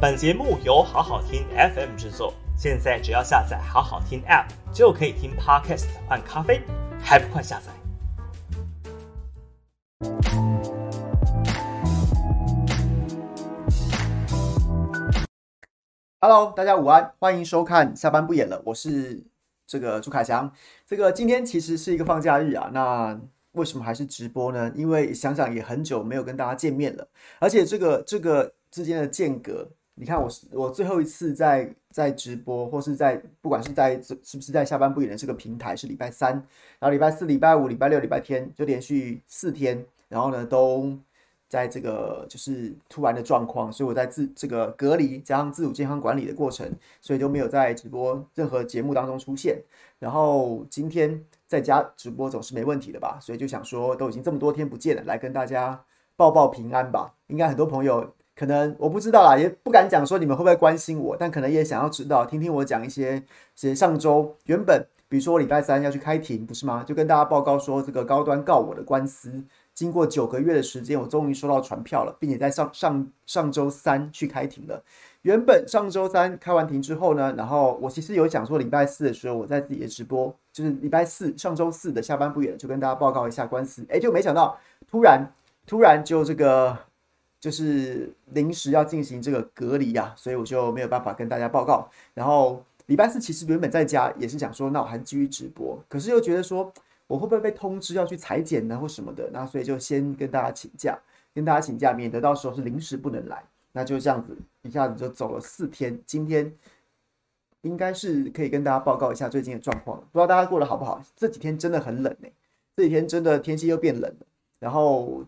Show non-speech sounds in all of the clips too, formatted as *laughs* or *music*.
本节目由好好听 FM 制作，现在只要下载好好听 App 就可以听 Podcast 换咖啡，还不快下载？Hello，大家午安，欢迎收看下班不演了，我是这个朱凯翔。这个今天其实是一个放假日啊，那为什么还是直播呢？因为想想也很久没有跟大家见面了，而且这个这个之间的间隔。你看我是，我最后一次在在直播，或是在不管是在是不是在下班不演的这个平台，是礼拜三，然后礼拜四、礼拜五、礼拜六、礼拜天，就连续四天，然后呢都在这个就是突然的状况，所以我在自这个隔离加上自主健康管理的过程，所以就没有在直播任何节目当中出现。然后今天在家直播总是没问题的吧？所以就想说，都已经这么多天不见了，来跟大家报报平安吧。应该很多朋友。可能我不知道啦，也不敢讲说你们会不会关心我，但可能也想要知道，听听我讲一些，些上周原本，比如说我礼拜三要去开庭，不是吗？就跟大家报告说，这个高端告我的官司，经过九个月的时间，我终于收到传票了，并且在上上上周三去开庭了。原本上周三开完庭之后呢，然后我其实有讲说礼拜四的时候我在自己的直播，就是礼拜四上周四的下班不远，就跟大家报告一下官司，诶，就没想到突然突然就这个。就是临时要进行这个隔离呀，所以我就没有办法跟大家报告。然后礼拜四其实原本在家也是想说，那我还继续直播，可是又觉得说我会不会被通知要去裁剪呢或什么的，那所以就先跟大家请假，跟大家请假，免得到时候是临时不能来。那就这样子一下子就走了四天，今天应该是可以跟大家报告一下最近的状况。不知道大家过得好不好？这几天真的很冷哎，这几天真的天气又变冷了，然后。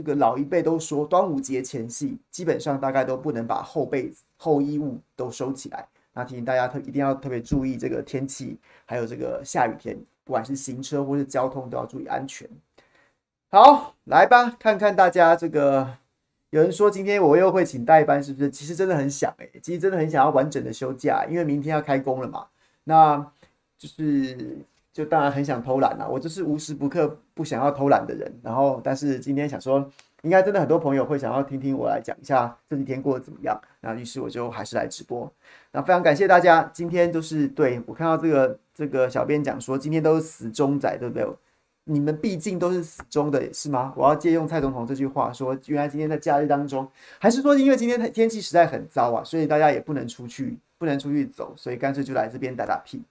这个老一辈都说，端午节前夕基本上大概都不能把厚被子、厚衣物都收起来。那提醒大家特一定要特别注意这个天气，还有这个下雨天，不管是行车或是交通都要注意安全。好，来吧，看看大家这个。有人说今天我又会请代班，是不是？其实真的很想哎，其实真的很想要完整的休假，因为明天要开工了嘛。那就是。就当然很想偷懒啦，我就是无时不刻不想要偷懒的人。然后，但是今天想说，应该真的很多朋友会想要听听我来讲一下这几天过得怎么样。那于是我就还是来直播。那非常感谢大家，今天都是对我看到这个这个小编讲说，今天都是死忠仔，对不对？你们毕竟都是死忠的，是吗？我要借用蔡总统这句话说，原来今天在假日当中，还是说因为今天天气实在很糟啊，所以大家也不能出去，不能出去走，所以干脆就来这边打打屁。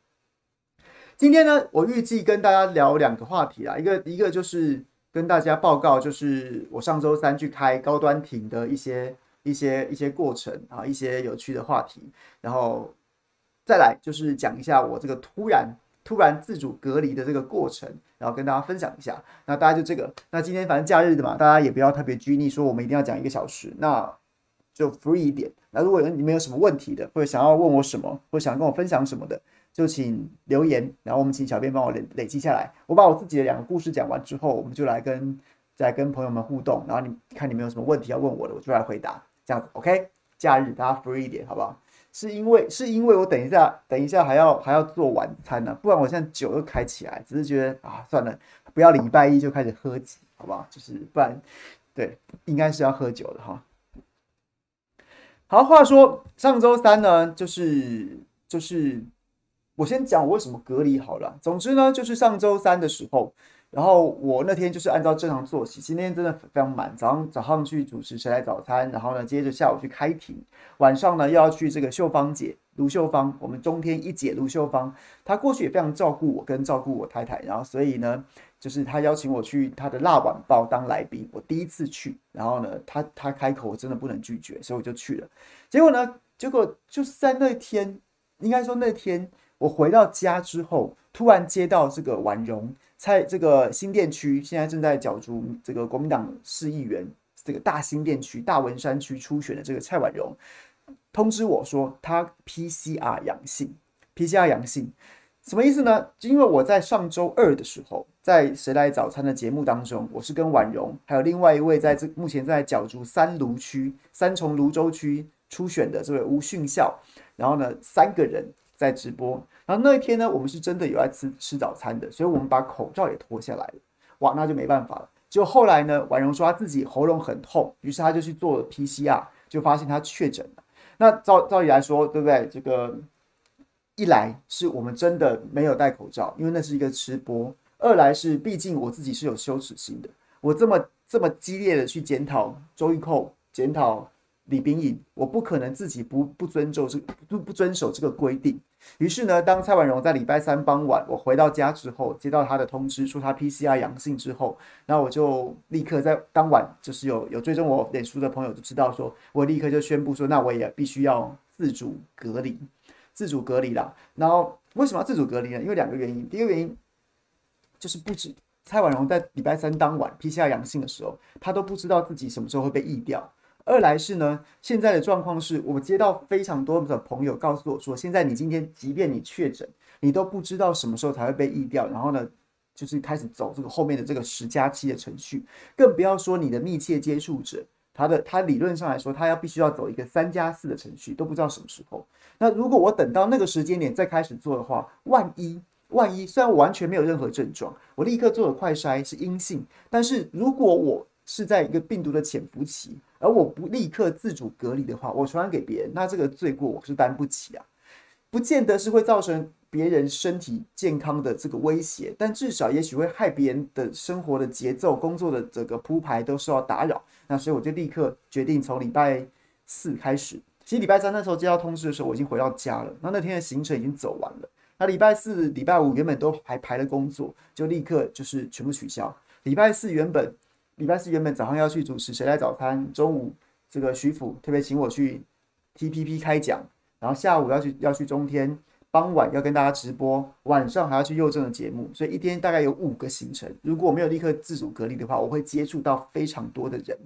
今天呢，我预计跟大家聊两个话题啦，一个一个就是跟大家报告，就是我上周三去开高端庭的一些一些一些过程啊，一些有趣的话题，然后再来就是讲一下我这个突然突然自主隔离的这个过程，然后跟大家分享一下。那大家就这个，那今天反正假日的嘛，大家也不要特别拘泥，说我们一定要讲一个小时，那就 free 一点。那如果有你们有什么问题的，或者想要问我什么，或者想跟我分享什么的。就请留言，然后我们请小编帮我累累积下来。我把我自己的两个故事讲完之后，我们就来跟再跟朋友们互动。然后你看你们有什么问题要问我的，我就来回答。这样子，OK？假日大家 free 一点，好不好？是因为是因为我等一下等一下还要还要做晚餐呢、不然我现在酒又开起来，只是觉得啊，算了，不要礼拜一就开始喝酒，好不好？就是不然，对，应该是要喝酒的哈。好，话说上周三呢，就是就是。我先讲我为什么隔离好了。总之呢，就是上周三的时候，然后我那天就是按照正常作息，今天真的非常满。早上早上去主持谁来早餐，然后呢，接着下午去开庭，晚上呢又要去这个秀芳姐卢秀芳，我们中天一姐卢秀芳，她过去也非常照顾我跟照顾我太太，然后所以呢，就是她邀请我去她的辣晚报当来宾，我第一次去，然后呢，她她开口我真的不能拒绝，所以我就去了。结果呢，结果就是在那天，应该说那天。我回到家之后，突然接到这个婉容在这个新店区，现在正在角逐这个国民党市议员，这个大新店区大文山区初选的这个蔡婉容通知我说，她 PCR 阳性，PCR 阳性，什么意思呢？因为我在上周二的时候，在谁来早餐的节目当中，我是跟婉容还有另外一位在这目前在角逐三芦区三重芦洲区初选的这位吴训孝，然后呢三个人。在直播，然后那一天呢，我们是真的有在吃吃早餐的，所以我们把口罩也脱下来了。哇，那就没办法了。就后来呢，婉容说她自己喉咙很痛，于是她就去做了 PCR，就发现她确诊了。那照照理来说，对不对？这个一来是我们真的没有戴口罩，因为那是一个吃播；二来是毕竟我自己是有羞耻心的，我这么这么激烈的去检讨周玉蔻，检讨。李秉颖，我不可能自己不不遵守这不不遵守这个规定。于是呢，当蔡婉蓉在礼拜三傍晚我回到家之后，接到他的通知说他 PCR 阳性之后，那我就立刻在当晚就是有有追踪我脸书的朋友就知道说，我立刻就宣布说，那我也必须要自主隔离，自主隔离啦。然后为什么要自主隔离呢？因为两个原因。第一个原因就是不止蔡婉蓉在礼拜三当晚 PCR 阳性的时候，他都不知道自己什么时候会被疫掉。二来是呢，现在的状况是我接到非常多的朋友告诉我说，现在你今天即便你确诊，你都不知道什么时候才会被疫掉，然后呢，就是开始走这个后面的这个十加七的程序，更不要说你的密切接触者，他的他理论上来说，他要必须要走一个三加四的程序，都不知道什么时候。那如果我等到那个时间点再开始做的话，万一万一，虽然我完全没有任何症状，我立刻做了快筛是阴性，但是如果我是在一个病毒的潜伏期，而我不立刻自主隔离的话，我传染给别人，那这个罪过我是担不起啊。不见得是会造成别人身体健康的这个威胁，但至少也许会害别人的生活的节奏、工作的这个铺排都受到打扰。那所以我就立刻决定从礼拜四开始。其实礼拜三那时候接到通知的时候，我已经回到家了。那那天的行程已经走完了。那礼拜四、礼拜五原本都还排了工作，就立刻就是全部取消。礼拜四原本。礼拜四原本早上要去主持《谁来早餐》，中午这个徐府特别请我去 TPP 开讲，然后下午要去要去中天，傍晚要跟大家直播，晚上还要去佑正的节目，所以一天大概有五个行程。如果我没有立刻自主隔离的话，我会接触到非常多的人，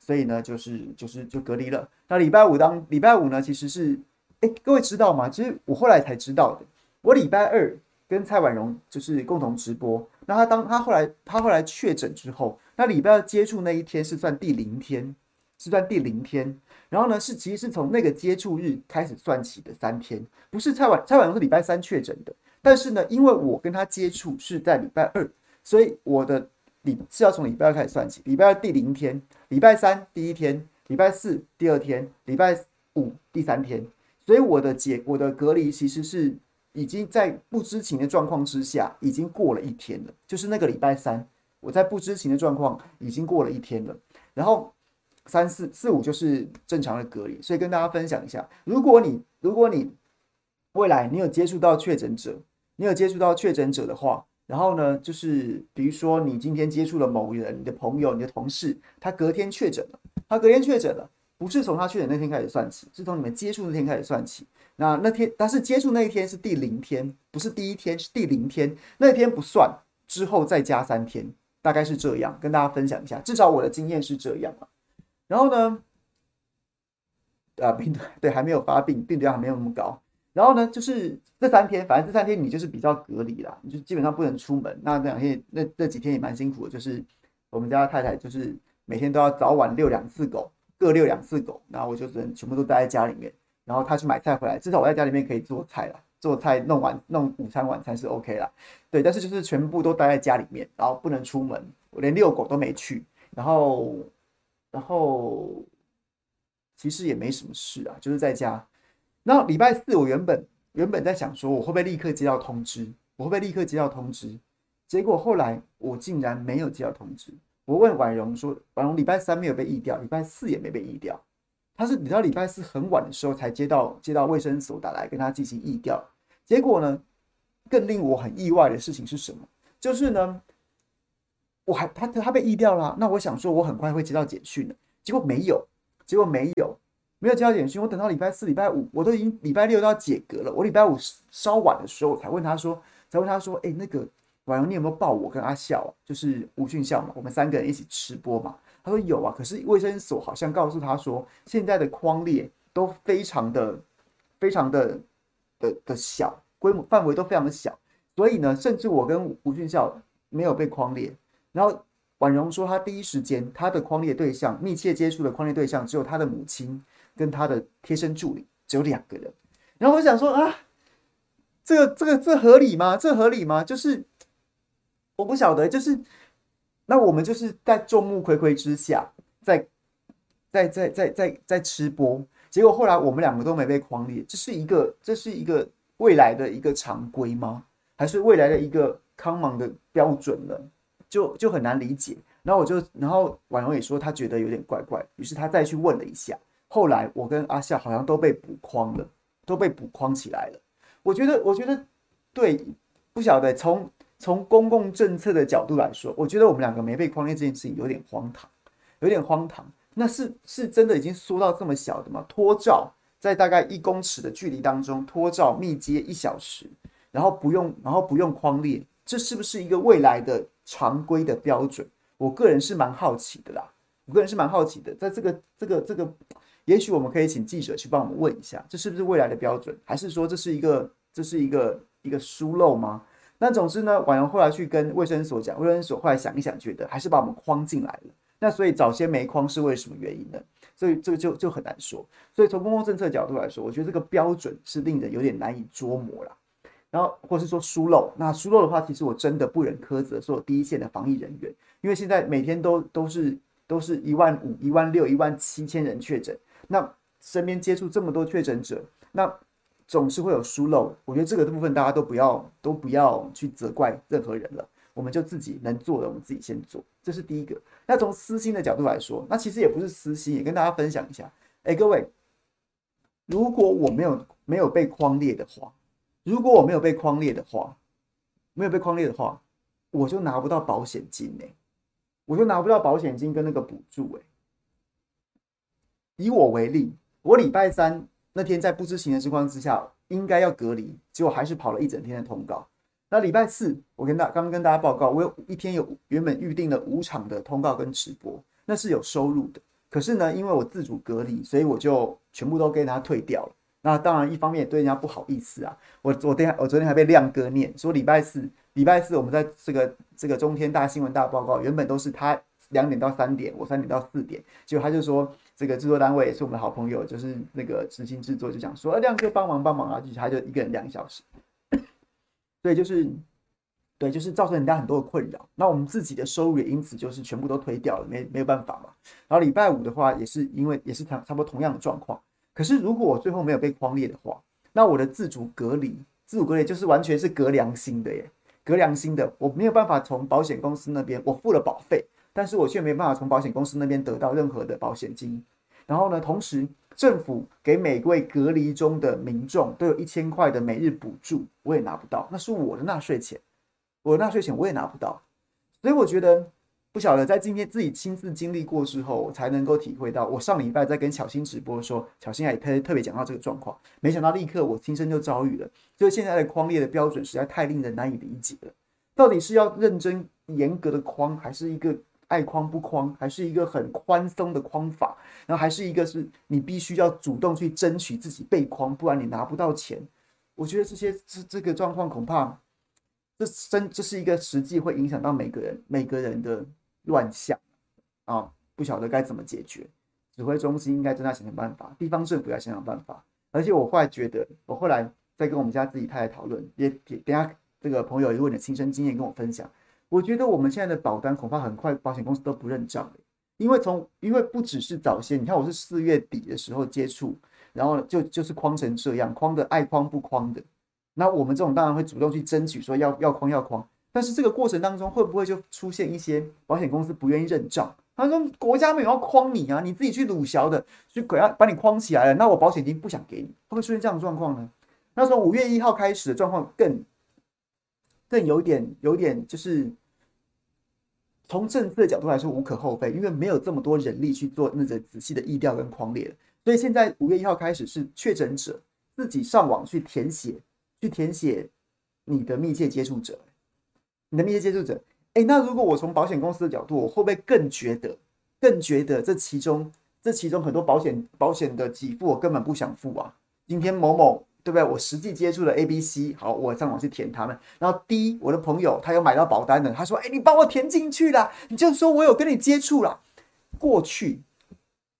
所以呢，就是就是就隔离了。那礼拜五当礼拜五呢，其实是哎，各位知道吗？其实我后来才知道的，我礼拜二跟蔡婉蓉就是共同直播。那他当他后来他后来确诊之后，那礼拜二接触那一天是算第零天，是算第零天。然后呢，是其实是从那个接触日开始算起的三天，不是蔡婉蔡婉蓉是礼拜三确诊的，但是呢，因为我跟他接触是在礼拜二，所以我的礼是要从礼拜二开始算起，礼拜二第零天，礼拜三第一天，礼拜四第二天，礼拜五第三天，所以我的解我的隔离其实是。已经在不知情的状况之下，已经过了一天了。就是那个礼拜三，我在不知情的状况已经过了一天了。然后三四四五就是正常的隔离。所以跟大家分享一下，如果你如果你未来你有接触到确诊者，你有接触到确诊者的话，然后呢，就是比如说你今天接触了某人，你的朋友、你的同事，他隔天确诊了，他隔天确诊了，不是从他确诊那天开始算起，是从你们接触那天开始算起。那那天，但是接触那一天是第零天，不是第一天，是第零天。那天不算，之后再加三天，大概是这样，跟大家分享一下。至少我的经验是这样啊。然后呢，啊，病毒对还没有发病，病毒量还没有那么高。然后呢，就是这三天，反正这三天你就是比较隔离啦，你就基本上不能出门。那这两天，那这几天也蛮辛苦的，就是我们家太太就是每天都要早晚遛两次狗，各遛两次狗，然后我就只能全部都待在家里面。然后她去买菜回来，至少我在家里面可以做菜了，做菜弄完弄午餐晚餐是 OK 啦。对，但是就是全部都待在家里面，然后不能出门，我连遛狗都没去，然后然后其实也没什么事啊，就是在家。然后礼拜四我原本原本在想说我会不会立刻接到通知，我会不会立刻接到通知？结果后来我竟然没有接到通知。我问婉蓉说，婉蓉礼拜三没有被疫掉，礼拜四也没被疫掉。他是你知道礼拜四很晚的时候才接到接到卫生所打来跟他进行疫调，结果呢，更令我很意外的事情是什么？就是呢，我还他他被疫掉了，那我想说我很快会接到简讯的，结果没有，结果没有，没有接到简讯。我等到礼拜四、礼拜五，我都已经礼拜六都要解隔了，我礼拜五稍晚的时候我才问他说，才问他说，哎，那个婉容，你有没有报我跟阿笑啊，就是吴俊孝嘛，我们三个人一起吃播嘛？他说有啊，可是卫生所好像告诉他说，现在的框列都非常的、非常的的的小，规模范围都非常的小，所以呢，甚至我跟吴俊孝没有被框列。然后婉容说，他第一时间他的框列对象、密切接触的框列对象只有他的母亲跟他的贴身助理，只有两个人。然后我想说啊，这个、这个、这合理吗？这合理吗？就是我不晓得，就是。那我们就是在众目睽睽之下，在在在在在在吃播，结果后来我们两个都没被框列，这是一个这是一个未来的一个常规吗？还是未来的一个 common 的标准呢？就就很难理解。然后我就，然后婉容也说他觉得有点怪怪，于是他再去问了一下。后来我跟阿夏好像都被补框了，都被补框起来了。我觉得，我觉得对，不晓得从从公共政策的角度来说，我觉得我们两个没被框列这件事情有点荒唐，有点荒唐。那是是真的已经缩到这么小的吗？脱罩在大概一公尺的距离当中脱罩密接一小时，然后不用然后不用框列，这是不是一个未来的常规的标准？我个人是蛮好奇的啦，我个人是蛮好奇的，在这个这个这个。也许我们可以请记者去帮我们问一下，这是不是未来的标准，还是说这是一个这是一个一个疏漏吗？那总之呢，婉容后来去跟卫生所讲，卫生所后来想一想，觉得还是把我们框进来了。那所以早些没框是为什么原因呢？所以这个就就很难说。所以从公共政策角度来说，我觉得这个标准是令人有点难以捉摸了。然后或是说疏漏，那疏漏的话，其实我真的不忍苛责所有第一线的防疫人员，因为现在每天都都是都是一万五、一万六、一万七千人确诊。那身边接触这么多确诊者，那总是会有疏漏。我觉得这个部分大家都不要都不要去责怪任何人了，我们就自己能做的，我们自己先做，这是第一个。那从私心的角度来说，那其实也不是私心，也跟大家分享一下。哎，各位，如果我没有没有被框列的话，如果我没有被框列的话，没有被框列的话，我就拿不到保险金哎，我就拿不到保险金跟那个补助哎。以我为例，我礼拜三那天在不知情的情况之下，应该要隔离，结果还是跑了一整天的通告。那礼拜四，我跟大刚刚跟大家报告，我有一天有原本预定了五场的通告跟直播，那是有收入的。可是呢，因为我自主隔离，所以我就全部都给人家退掉了。那当然，一方面也对人家不好意思啊。我昨天我昨天还被亮哥念说，礼拜四礼拜四我们在这个这个中天大新闻大报告，原本都是他两点到三点，我三点到四点，结果他就说。这个制作单位也是我们的好朋友，就是那个执行制作，就讲说，亮哥帮忙帮忙啊，就他就一个人两小时，对，就是对，就是造成人家很多的困扰。那我们自己的收入也因此就是全部都推掉了，没没有办法嘛。然后礼拜五的话，也是因为也是差差不多同样的状况。可是如果我最后没有被框列的话，那我的自主隔离，自主隔离就是完全是隔良心的耶，隔良心的，我没有办法从保险公司那边，我付了保费。但是我却没办法从保险公司那边得到任何的保险金，然后呢，同时政府给每位隔离中的民众都有一千块的每日补助，我也拿不到，那是我的纳税钱，我的纳税钱我也拿不到，所以我觉得不晓得在今天自己亲自经历过之后，我才能够体会到。我上礼拜在跟小新直播的时候，小新也特特别讲到这个状况，没想到立刻我亲身就遭遇了，就是现在的框列的标准实在太令人难以理解了，到底是要认真严格的框，还是一个？爱框不框，还是一个很宽松的框法，然后还是一个是你必须要主动去争取自己被框，不然你拿不到钱。我觉得这些这这个状况恐怕这真这是一个实际会影响到每个人每个人的乱象啊，不晓得该怎么解决。指挥中心应该真的想想办法，地方政府要想想办法。而且我后来觉得，我后来在跟我们家自己太太讨论，也也等下这个朋友如果你的亲身经验跟我分享。我觉得我们现在的保单恐怕很快保险公司都不认账，因为从因为不只是早先，你看我是四月底的时候接触，然后就就是框成这样，框的爱框不框的，那我们这种当然会主动去争取说要要框要框，但是这个过程当中会不会就出现一些保险公司不愿意认账？他说国家没有要框你啊，你自己去鲁小的，去鬼要把你框起来了，那我保险金不想给你，会不会出现这样的状况呢？那从五月一号开始的状况更更有点有点就是。从政策的角度来说，无可厚非，因为没有这么多人力去做那个仔细的疫调跟框列，所以现在五月一号开始是确诊者自己上网去填写，去填写你的密切接触者，你的密切接触者。哎，那如果我从保险公司的角度，我会不会更觉得，更觉得这其中这其中很多保险保险的给付我根本不想付啊？今天某某。对不对？我实际接触了 A、B、C，好，我上网去填他们。然后 D，我的朋友他有买到保单的，他说：“哎，你帮我填进去了，你就说我有跟你接触了。”过去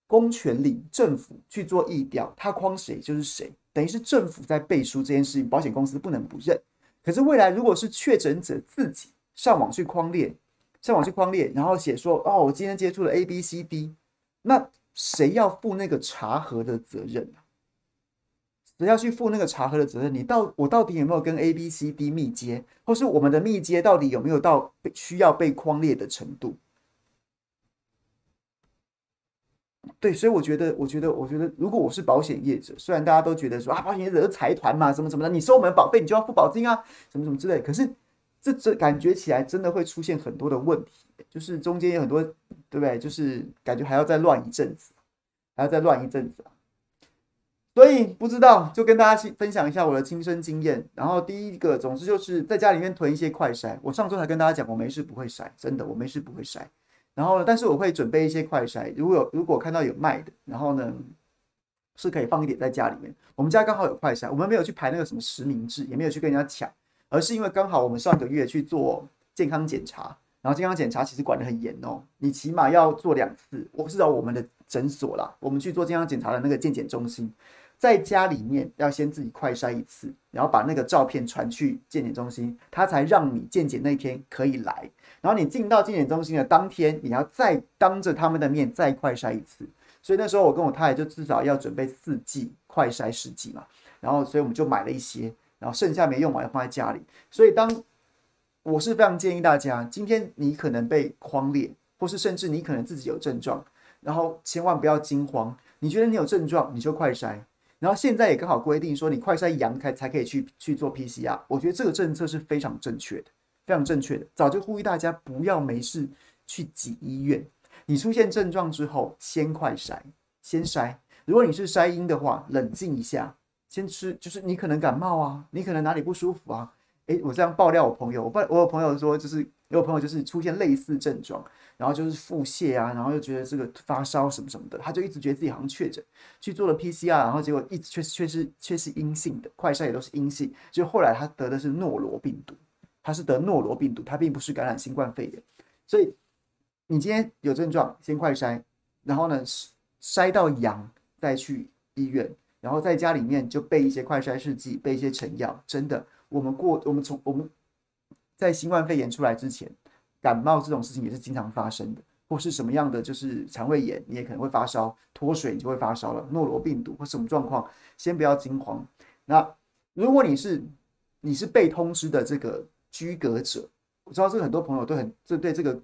公权力政府去做疫调，他框谁就是谁，等于是政府在背书这件事情，保险公司不能不认。可是未来如果是确诊者自己上网去框列，上网去框列，然后写说：“哦，我今天接触了 A、B、C、D。”那谁要负那个查核的责任？要去负那个查核的责任？你到我到底有没有跟 A、B、C、D 密接，或是我们的密接到底有没有到需要被框列的程度？对，所以我觉得，我觉得，我觉得，如果我是保险业者，虽然大家都觉得说啊，保险业者是财团嘛，什么什么的，你收我们的保费，你就要付保金啊，什么什么之类，可是这这感觉起来真的会出现很多的问题，就是中间有很多，对不对？就是感觉还要再乱一阵子，还要再乱一阵子。所以不知道，就跟大家去分享一下我的亲身经验。然后第一个，总之就是在家里面囤一些快筛。我上周才跟大家讲，我没事不会筛，真的，我没事不会筛。然后呢，但是我会准备一些快筛，如果有如果看到有卖的，然后呢是可以放一点在家里面。我们家刚好有快筛，我们没有去排那个什么实名制，也没有去跟人家抢，而是因为刚好我们上个月去做健康检查，然后健康检查其实管得很严哦，你起码要做两次。我是找我们的诊所啦，我们去做健康检查的那个健检中心，在家里面要先自己快筛一次，然后把那个照片传去健检中心，他才让你健检那天可以来。然后你进到健检中心的当天，你要再当着他们的面再快筛一次。所以那时候我跟我太太就至少要准备四剂快筛试剂嘛。然后所以我们就买了一些，然后剩下没用完放在家里。所以当我是非常建议大家，今天你可能被框裂，或是甚至你可能自己有症状，然后千万不要惊慌。你觉得你有症状，你就快筛。然后现在也刚好规定说，你快筛阳才才可以去去做 PCR。我觉得这个政策是非常正确的。非常正确的，早就呼吁大家不要没事去挤医院。你出现症状之后，先快筛，先筛。如果你是筛阴的话，冷静一下，先吃。就是你可能感冒啊，你可能哪里不舒服啊。诶，我这样爆料我朋友，我我有朋友说，就是有朋友就是出现类似症状，然后就是腹泻啊，然后又觉得这个发烧什么什么的，他就一直觉得自己好像确诊，去做了 PCR，然后结果一直却却是却是阴性的，快筛也都是阴性，就后来他得的是诺罗病毒。他是得诺罗病毒，他并不是感染新冠肺炎，所以你今天有症状，先快筛，然后呢筛到阳再去医院，然后在家里面就备一些快筛试剂，备一些成药。真的，我们过我们从我们在新冠肺炎出来之前，感冒这种事情也是经常发生的，或是什么样的就是肠胃炎，你也可能会发烧，脱水你就会发烧了。诺罗病毒或什么状况，先不要惊慌。那如果你是你是被通知的这个。居隔者，我知道这个很多朋友都很这对这个，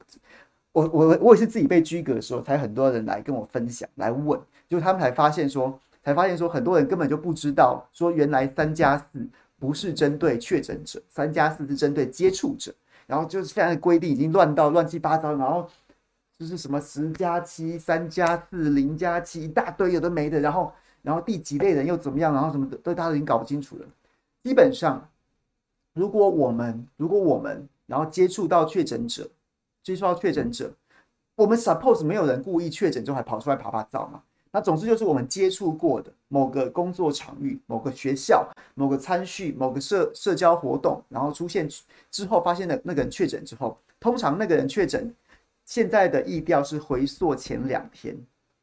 我我我也是自己被居隔的时候，才很多人来跟我分享来问，就他们才发现说，才发现说很多人根本就不知道说原来三加四不是针对确诊者，三加四是针对接触者，然后就是现在的规定已经乱到乱七八糟，然后就是什么十加七、三加四、零加七一大堆有的没的，然后然后第几类人又怎么样，然后什么的都大家都已经搞不清楚了，基本上。如果我们如果我们然后接触到确诊者，接触到确诊者，我们 suppose 没有人故意确诊之后还跑出来趴趴走嘛？那总之就是我们接触过的某个工作场域、某个学校、某个餐叙、某个社社交活动，然后出现之后发现的那个人确诊之后，通常那个人确诊，现在的疫调是回溯前两天，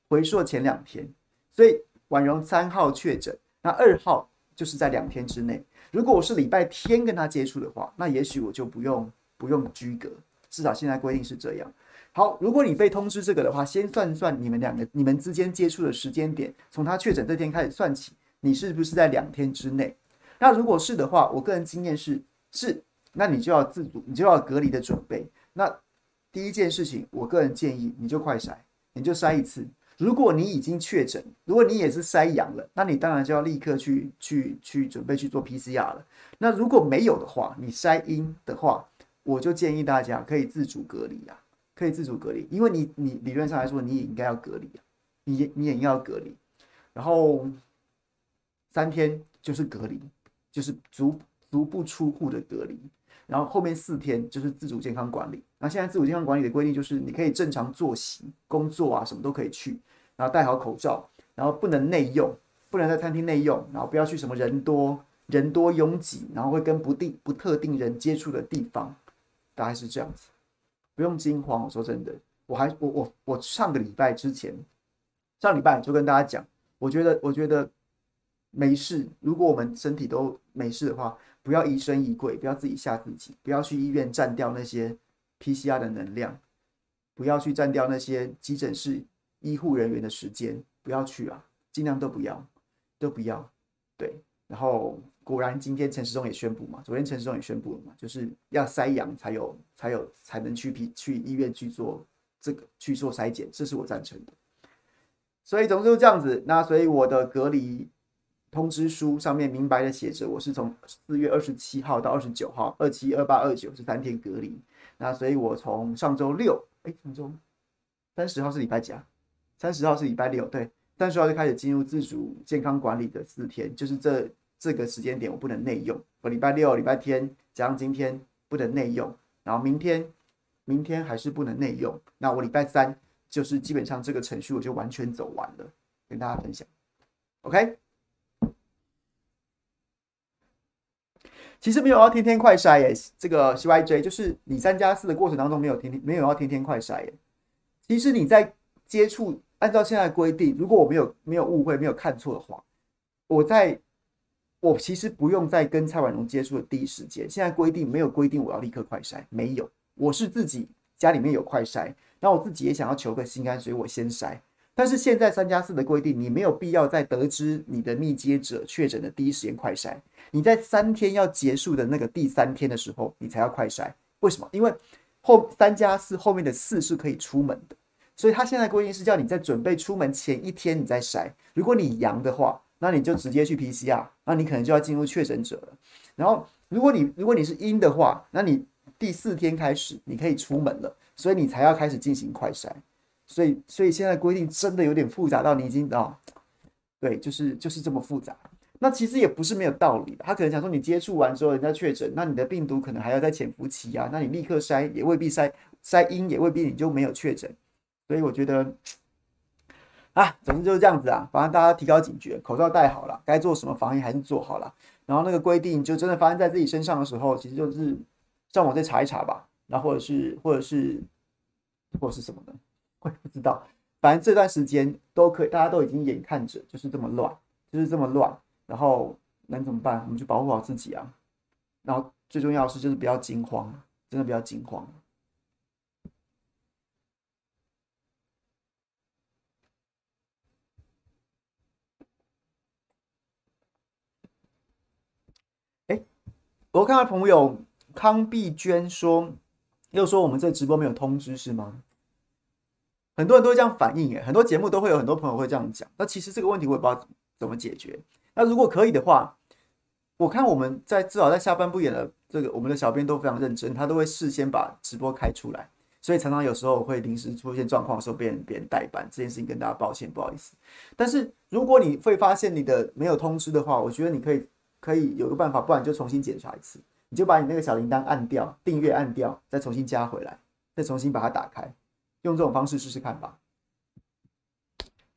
回溯前两天，所以婉容三号确诊，那二号就是在两天之内。如果我是礼拜天跟他接触的话，那也许我就不用不用居隔，至少现在规定是这样。好，如果你被通知这个的话，先算算你们两个你们之间接触的时间点，从他确诊这天开始算起，你是不是在两天之内？那如果是的话，我个人经验是是，那你就要自主，你就要隔离的准备。那第一件事情，我个人建议你就快筛，你就筛一次。如果你已经确诊，如果你也是筛阳了，那你当然就要立刻去去去准备去做 PCR 了。那如果没有的话，你筛阴的话，我就建议大家可以自主隔离啊，可以自主隔离，因为你你理论上来说你也应该要隔离啊，你你也应该要隔离，然后三天就是隔离，就是足足不出户的隔离。然后后面四天就是自主健康管理。那现在自主健康管理的规定就是，你可以正常作息、工作啊，什么都可以去，然后戴好口罩，然后不能内用，不能在餐厅内用，然后不要去什么人多人多拥挤，然后会跟不定不特定人接触的地方，大概是这样子，不用惊慌。我说真的，我还我我我上个礼拜之前，上礼拜就跟大家讲，我觉得我觉得没事，如果我们身体都没事的话。不要疑神疑鬼，不要自己吓自己，不要去医院占掉那些 PCR 的能量，不要去占掉那些急诊室医护人员的时间，不要去啊，尽量都不要，都不要。对，然后果然今天陈时中也宣布嘛，昨天陈时中也宣布了嘛，就是要筛阳才有才有才能去批去医院去做这个去做筛检，这是我赞成的。所以总之就这样子，那所以我的隔离通知书上面明白的写着，我是从四月二十七号到二十九号，二七、二八、二九是三天隔离。那所以我从上周六，哎，上周三十号是礼拜几啊？三十号是礼拜六，对，三十号就开始进入自主健康管理的四天，就是这这个时间点我不能内用。我礼拜六、礼拜天加上今天不能内用，然后明天明天还是不能内用。那我礼拜三。就是基本上这个程序我就完全走完了，跟大家分享。OK，其实没有要天天快筛耶，这个 CYJ 就是你三加四的过程当中没有天天没有要天天快筛耶。其实你在接触，按照现在规定，如果我没有没有误会没有看错的话，我在我其实不用再跟蔡婉蓉接触的第一时间，现在规定没有规定我要立刻快筛，没有，我是自己家里面有快筛。那我自己也想要求个心安，所以我先筛。但是现在三加四的规定，你没有必要在得知你的密接者确诊的第一时间快筛，你在三天要结束的那个第三天的时候，你才要快筛。为什么？因为后三加四后面的四是可以出门的，所以他现在规定是叫你在准备出门前一天你再筛。如果你阳的话，那你就直接去 PCR，那你可能就要进入确诊者了。然后如果你如果你是阴的话，那你第四天开始你可以出门了。所以你才要开始进行快筛，所以所以现在规定真的有点复杂到你已经啊、哦，对，就是就是这么复杂。那其实也不是没有道理，他可能想说你接触完之后人家确诊，那你的病毒可能还要在潜伏期啊，那你立刻筛也未必筛筛阴也未必你就没有确诊。所以我觉得啊，总之就是这样子啊，反正大家提高警觉，口罩戴好了，该做什么防疫还是做好了。然后那个规定就真的发生在自己身上的时候，其实就是上网再查一查吧。然后或者是，或者是，或者是什么呢？我也不知道。反正这段时间都可以，大家都已经眼看着就是这么乱，就是这么乱。然后能怎么办？我们就保护好自己啊。然后最重要的是，就是不要惊慌，真的不要惊慌。哎，我看到朋友康碧娟说。又说我们这直播没有通知是吗？很多人都会这样反应，哎，很多节目都会有很多朋友会这样讲。那其实这个问题我也不知道怎么解决。那如果可以的话，我看我们在至少在下半部演的这个，我们的小编都非常认真，他都会事先把直播开出来，所以常常有时候会临时出现状况的时候被人别人代班，这件事情跟大家抱歉，不好意思。但是如果你会发现你的没有通知的话，我觉得你可以可以有个办法，不然就重新检查一次。你就把你那个小铃铛按掉，订阅按掉，再重新加回来，再重新把它打开，用这种方式试试看吧。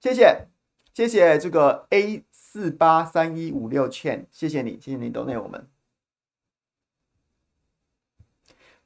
谢谢，谢谢这个 A 四八三一五六倩谢谢你，谢谢你懂内我们。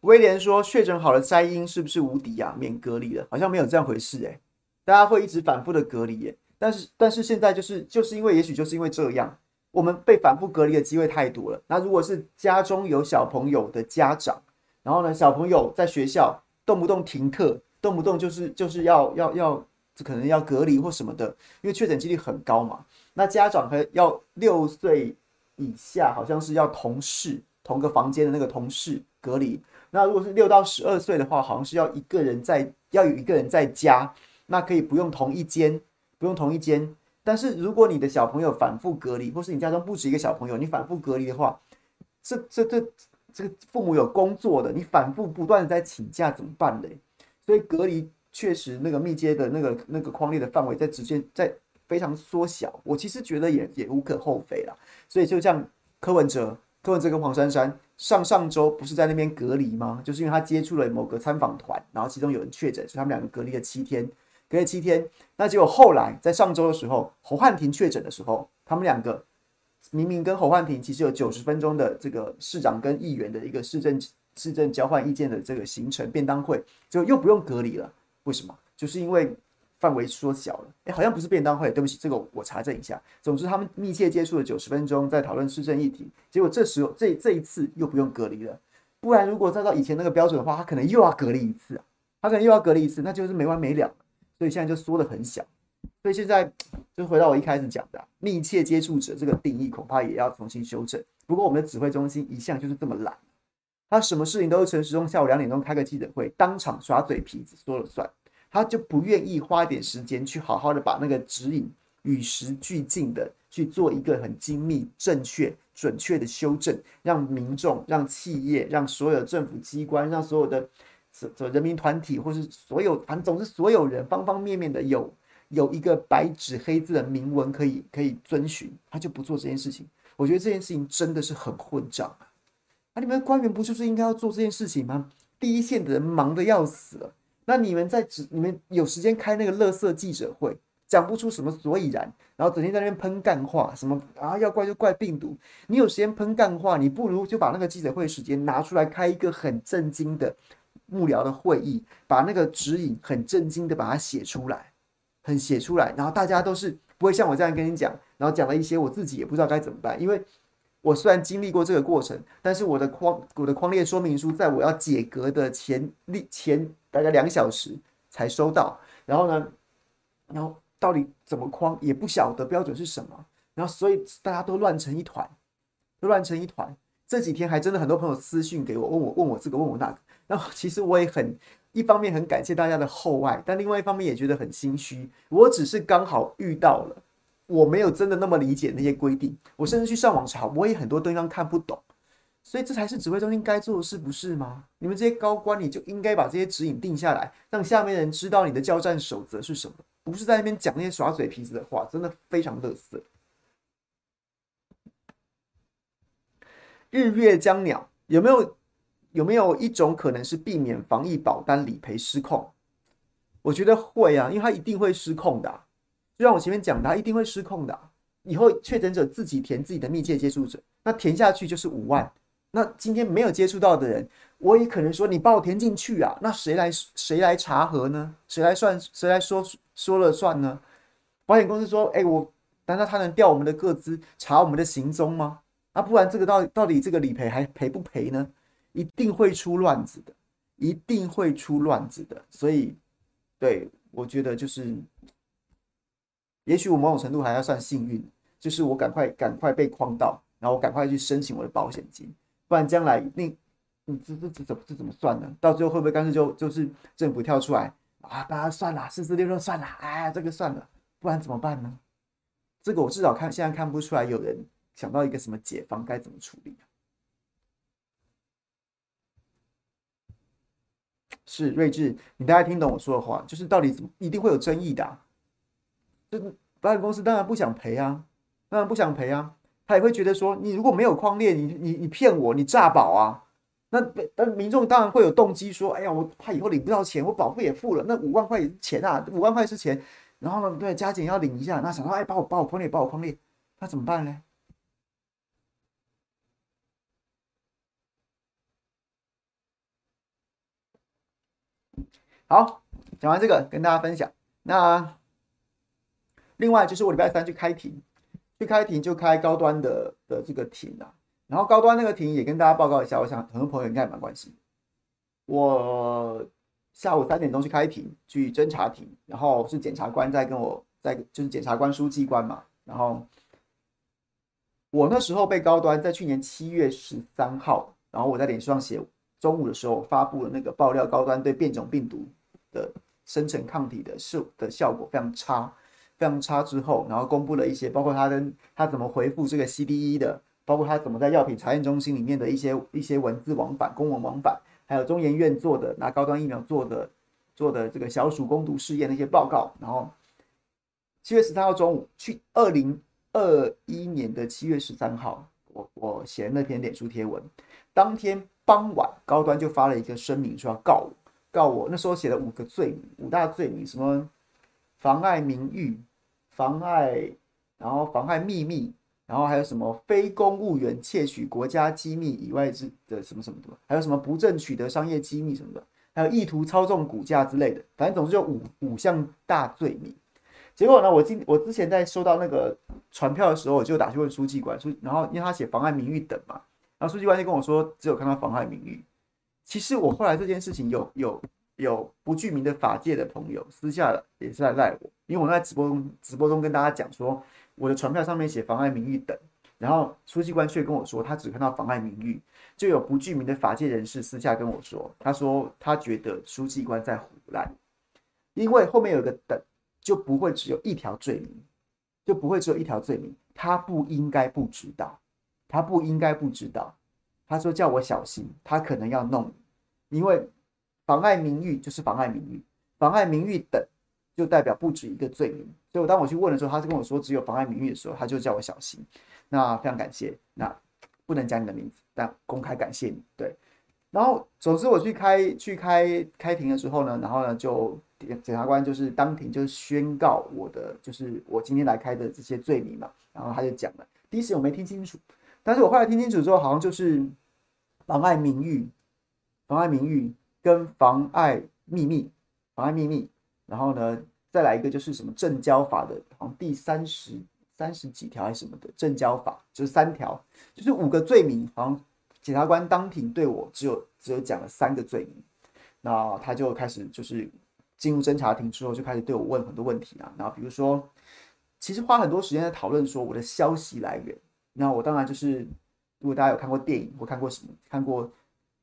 威廉说，确诊好了筛阴是不是无敌啊？免隔离了？好像没有这样回事哎，大家会一直反复的隔离耶。但是但是现在就是就是因为也许就是因为这样。我们被反复隔离的机会太多了。那如果是家中有小朋友的家长，然后呢，小朋友在学校动不动停课，动不动就是就是要要要，可能要隔离或什么的，因为确诊几率很高嘛。那家长还要六岁以下，好像是要同事同个房间的那个同事隔离。那如果是六到十二岁的话，好像是要一个人在要有一个人在家，那可以不用同一间，不用同一间。但是如果你的小朋友反复隔离，或是你家中不止一个小朋友，你反复隔离的话，这这这这个父母有工作的，你反复不断的在请假怎么办呢？所以隔离确实那个密接的那个那个框列的范围在直接在非常缩小。我其实觉得也也无可厚非啦。所以就像柯文哲、柯文哲跟黄珊珊上上周不是在那边隔离吗？就是因为他接触了某个参访团，然后其中有人确诊，所以他们两个隔离了七天。隔了七天，那结果后来在上周的时候，侯汉廷确诊的时候，他们两个明明跟侯汉廷其实有九十分钟的这个市长跟议员的一个市政市政交换意见的这个行程便当会，就又不用隔离了。为什么？就是因为范围缩小了。哎，好像不是便当会，对不起，这个我查证一下。总之，他们密切接触了九十分钟，在讨论市政议题。结果这时候这这一次又不用隔离了。不然如果照到以前那个标准的话，他可能又要隔离一次啊，他可能又要隔离一次，那就是没完没了。所以现在就缩得很小。所以现在就回到我一开始讲的，密切接触者这个定义恐怕也要重新修正。不过我们的指挥中心一向就是这么懒，他什么事情都是陈时中下午两点钟开个记者会，当场耍嘴皮子说了算，他就不愿意花一点时间去好好的把那个指引与时俱进的去做一个很精密、正确、准确的修正，让民众、让企业、让所有的政府机关、让所有的这人民团体，或是所有，反正总之所有人方方面面的有。有一个白纸黑字的明文可以可以遵循，他就不做这件事情。我觉得这件事情真的是很混账啊！啊，你们官员不就是应该要做这件事情吗？第一线的人忙得要死了，那你们在只你们有时间开那个垃圾记者会，讲不出什么所以然，然后整天在那边喷干话，什么啊要怪就怪病毒。你有时间喷干话，你不如就把那个记者会时间拿出来开一个很正经的幕僚的会议，把那个指引很震惊的把它写出来。很写出来，然后大家都是不会像我这样跟你讲，然后讲了一些我自己也不知道该怎么办，因为我虽然经历过这个过程，但是我的框我的框列说明书在我要解格的前立前大概两小时才收到，然后呢，然后到底怎么框也不晓得标准是什么，然后所以大家都乱成一团，都乱成一团。这几天还真的很多朋友私讯给我，问我问我这个问我那个，其实我也很。一方面很感谢大家的厚爱，但另外一方面也觉得很心虚。我只是刚好遇到了，我没有真的那么理解那些规定。我甚至去上网查，我也很多地方看不懂。所以这才是指挥中心该做的事，不是吗？你们这些高官，你就应该把这些指引定下来，让下面的人知道你的交战守则是什么，不是在那边讲那些耍嘴皮子的话，真的非常垃圾。日月将鸟有没有？有没有一种可能是避免防疫保单理赔失控？我觉得会啊，因为它一定会失控的。就像我前面讲的，它一定会失控的。以后确诊者自己填自己的密切接触者，那填下去就是五万。那今天没有接触到的人，我也可能说你把我填进去啊，那谁来谁来查核呢？谁来算？谁来说说了算呢？保险公司说，哎，我难道他能调我们的个资查我们的行踪吗？那不然这个到到底这个理赔还赔不赔呢？一定会出乱子的，一定会出乱子的。所以，对，我觉得就是，也许我某种程度还要算幸运，就是我赶快赶快被框到，然后我赶快去申请我的保险金，不然将来那，你这这这怎么这怎么算呢？到最后会不会干脆就就是政府跳出来啊？大家算了，四四六六算了，哎，这个算了，不然怎么办呢？这个我至少看现在看不出来有人想到一个什么解方该怎么处理。是睿智，你大概听懂我说的话，就是到底一定会有争议的啊。就保险公司当然不想赔啊，当然不想赔啊，他也会觉得说，你如果没有框列，你你你骗我，你诈保啊。那但民众当然会有动机说，哎呀，我怕以后领不到钱，我保费也付了，那五万块钱啊，五万块是钱，然后呢，对，加减要领一下，那想说，哎，把我把我框列，把我框列，那怎么办呢？好，讲完这个跟大家分享。那另外就是我礼拜三去开庭，去开庭就开高端的的这个庭啊。然后高端那个庭也跟大家报告一下，我想很多朋友应该也蛮关心。我下午三点钟去开庭，去侦查庭，然后是检察官在跟我在就是检察官书记官嘛。然后我那时候被高端在去年七月十三号，然后我在脸书上写，中午的时候发布了那个爆料，高端对变种病毒。的生成抗体的效的效果非常差，非常差之后，然后公布了一些，包括他跟他怎么回复这个 CDE 的，包括他怎么在药品查验中心里面的一些一些文字往返、公文往返，还有中研院做的拿高端疫苗做的做的这个小鼠攻毒试验的一些报告。然后七月十三号中午，去二零二一年的七月十三号，我我写那篇脸书贴文，当天傍晚，高端就发了一个声明，说要告我。告我那时候写了五个罪名，五大罪名，什么妨碍名誉、妨碍，然后妨碍秘密，然后还有什么非公务员窃取国家机密以外之的什么什么的，还有什么不正取得商业机密什么的，还有意图操纵股价之类的，反正总之就五五项大罪名。结果呢，我今我之前在收到那个传票的时候，我就打去问书记官，书然后因为他写妨碍名誉等嘛，然后书记官就跟我说，只有看到妨碍名誉。其实我后来这件事情有有有不具名的法界的朋友私下也是来赖我，因为我在直播中直播中跟大家讲说，我的传票上面写妨碍名誉等，然后书记官却跟我说他只看到妨碍名誉，就有不具名的法界人士私下跟我说，他说他觉得书记官在唬烂，因为后面有个等，就不会只有一条罪名，就不会只有一条罪名，他不应该不知道，他不应该不知道，他说叫我小心，他可能要弄你，因为。妨碍名誉就是妨碍名誉，妨碍名誉等就代表不止一个罪名。所以，我当我去问的时候，他是跟我说只有妨碍名誉的时候，他就叫我小心。那非常感谢，那不能讲你的名字，但公开感谢你。对，然后总之我去开去开开庭的时候呢，然后呢就检察官就是当庭就宣告我的就是我今天来开的这些罪名嘛，然后他就讲了，第一时我没听清楚，但是我后来听清楚之后，好像就是妨碍名誉，妨碍名誉。跟妨碍秘密，妨碍秘密，然后呢，再来一个就是什么证交法的，好像第三十三十几条还是什么的证交法，就是三条，就是五个罪名。好像检察官当庭对我只有只有讲了三个罪名，那他就开始就是进入侦查庭之后就开始对我问很多问题啊，然后比如说，其实花很多时间在讨论说我的消息来源，那我当然就是如果大家有看过电影或看过什么看过。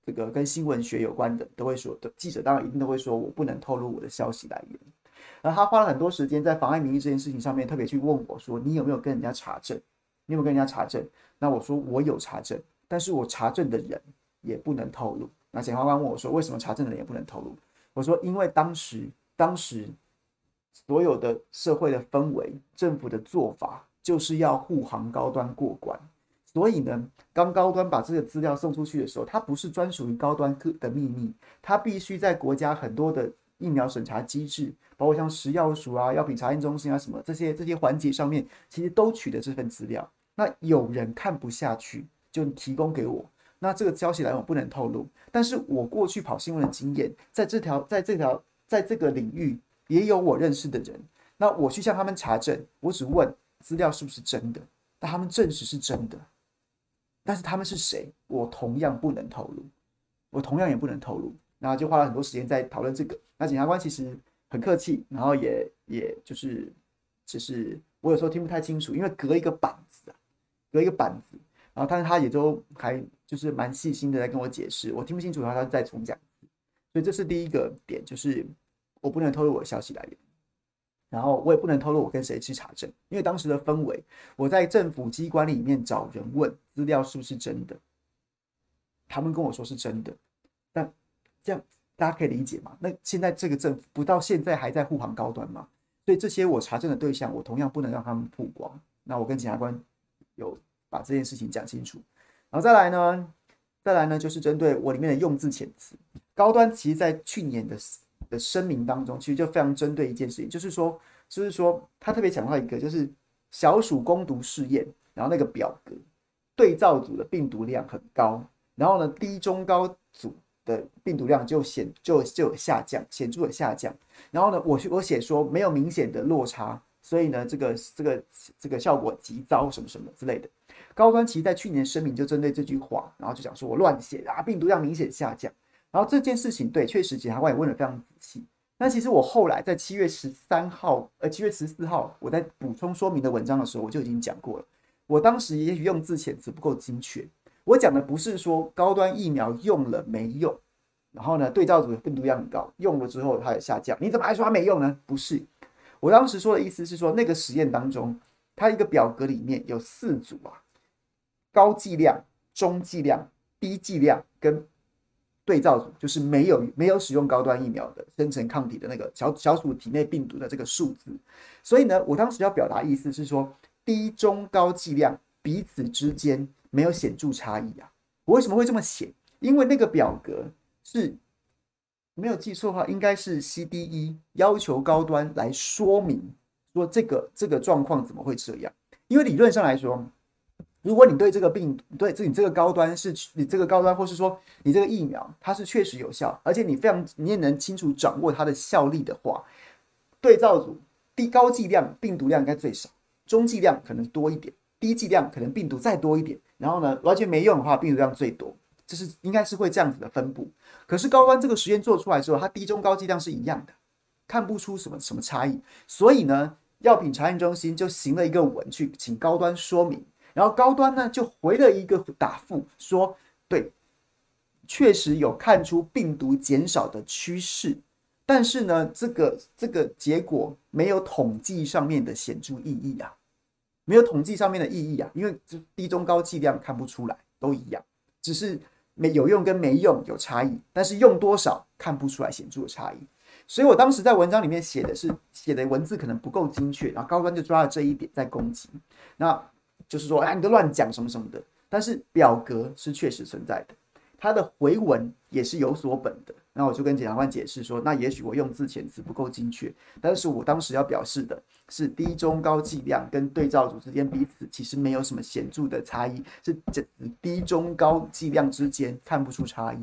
这个跟新闻学有关的都会说的记者当然一定都会说，我不能透露我的消息来源。而他花了很多时间在妨碍名誉这件事情上面，特别去问我说，你有没有跟人家查证？你有没有跟人家查证？那我说我有查证，但是我查证的人也不能透露。那检察官问我说，为什么查证的人也不能透露？我说因为当时当时所有的社会的氛围，政府的做法就是要护航高端过关。所以呢，当高端把这个资料送出去的时候，它不是专属于高端的秘密，它必须在国家很多的疫苗审查机制，包括像食药署啊、药品查验中心啊什么这些这些环节上面，其实都取得这份资料。那有人看不下去，就提供给我，那这个消息来源不能透露。但是我过去跑新闻的经验，在这条在这条在这个领域也有我认识的人，那我去向他们查证，我只问资料是不是真的，但他们证实是真的。但是他们是谁？我同样不能透露，我同样也不能透露。然后就花了很多时间在讨论这个。那检察官其实很客气，然后也也就是，只是我有时候听不太清楚，因为隔一个板子啊，隔一个板子。然后但是他也都还就是蛮细心的在跟我解释，我听不清楚的话，他再重讲。所以这是第一个点，就是我不能透露我的消息来源。然后我也不能透露我跟谁去查证，因为当时的氛围，我在政府机关里面找人问资料是不是真的，他们跟我说是真的，但这样大家可以理解吗？那现在这个政府不到现在还在护航高端吗？所以这些我查证的对象，我同样不能让他们曝光。那我跟检察官有把这件事情讲清楚，然后再来呢，再来呢就是针对我里面的用字遣词，高端其实在去年的。的声明当中，其实就非常针对一件事情，就是说，就是说，他特别强调一个，就是小鼠攻毒试验，然后那个表格对照组的病毒量很高，然后呢，低中高组的病毒量就显就就有下降，显著的下降。然后呢，我我写说没有明显的落差，所以呢，这个这个这个效果极糟，什么什么之类的。高端其实在去年声明就针对这句话，然后就讲说我乱写啊，病毒量明显下降。然后这件事情，对，确实检察官也问得非常仔细。那其实我后来在七月十三号，呃，七月十四号，我在补充说明的文章的时候，我就已经讲过了。我当时也许用字遣词不够精确，我讲的不是说高端疫苗用了没用，然后呢，对照组的病毒量很高，用了之后它也下降，你怎么还说它没用呢？不是，我当时说的意思是说，那个实验当中，它一个表格里面有四组啊，高剂量、中剂量、低剂量跟。对照组就是没有没有使用高端疫苗的生成抗体的那个小小鼠体内病毒的这个数字，所以呢，我当时要表达意思是说，低中高剂量彼此之间没有显著差异啊。我为什么会这么写？因为那个表格是没有记错的话，应该是 CDE 要求高端来说明说这个这个状况怎么会这样？因为理论上来说。如果你对这个病，对这你这个高端是你这个高端，或是说你这个疫苗它是确实有效，而且你非常你也能清楚掌握它的效力的话，对照组低高剂量病毒量应该最少，中剂量可能多一点，低剂量可能病毒再多一点，然后呢完全没用的话病毒量最多，这是应该是会这样子的分布。可是高端这个实验做出来之后，它低中高剂量是一样的，看不出什么什么差异。所以呢，药品查验中心就行了一个文去请高端说明，然后高端呢就回了一个答复说，对，确实有看出病毒减少的趋势，但是呢，这个这个结果没有统计上面的显著意义啊，没有统计上面的意义啊，因为这低中高剂量看不出来，都一样，只是。没有用跟没用有差异，但是用多少看不出来显著的差异。所以我当时在文章里面写的是写的文字可能不够精确，然后高端就抓了这一点在攻击，那就是说，哎，你都乱讲什么什么的。但是表格是确实存在的，它的回文也是有所本的。那我就跟检察官解释说，那也许我用字遣词不够精确，但是我当时要表示的是低中高剂量跟对照组之间彼此其实没有什么显著的差异，是这低中高剂量之间看不出差异。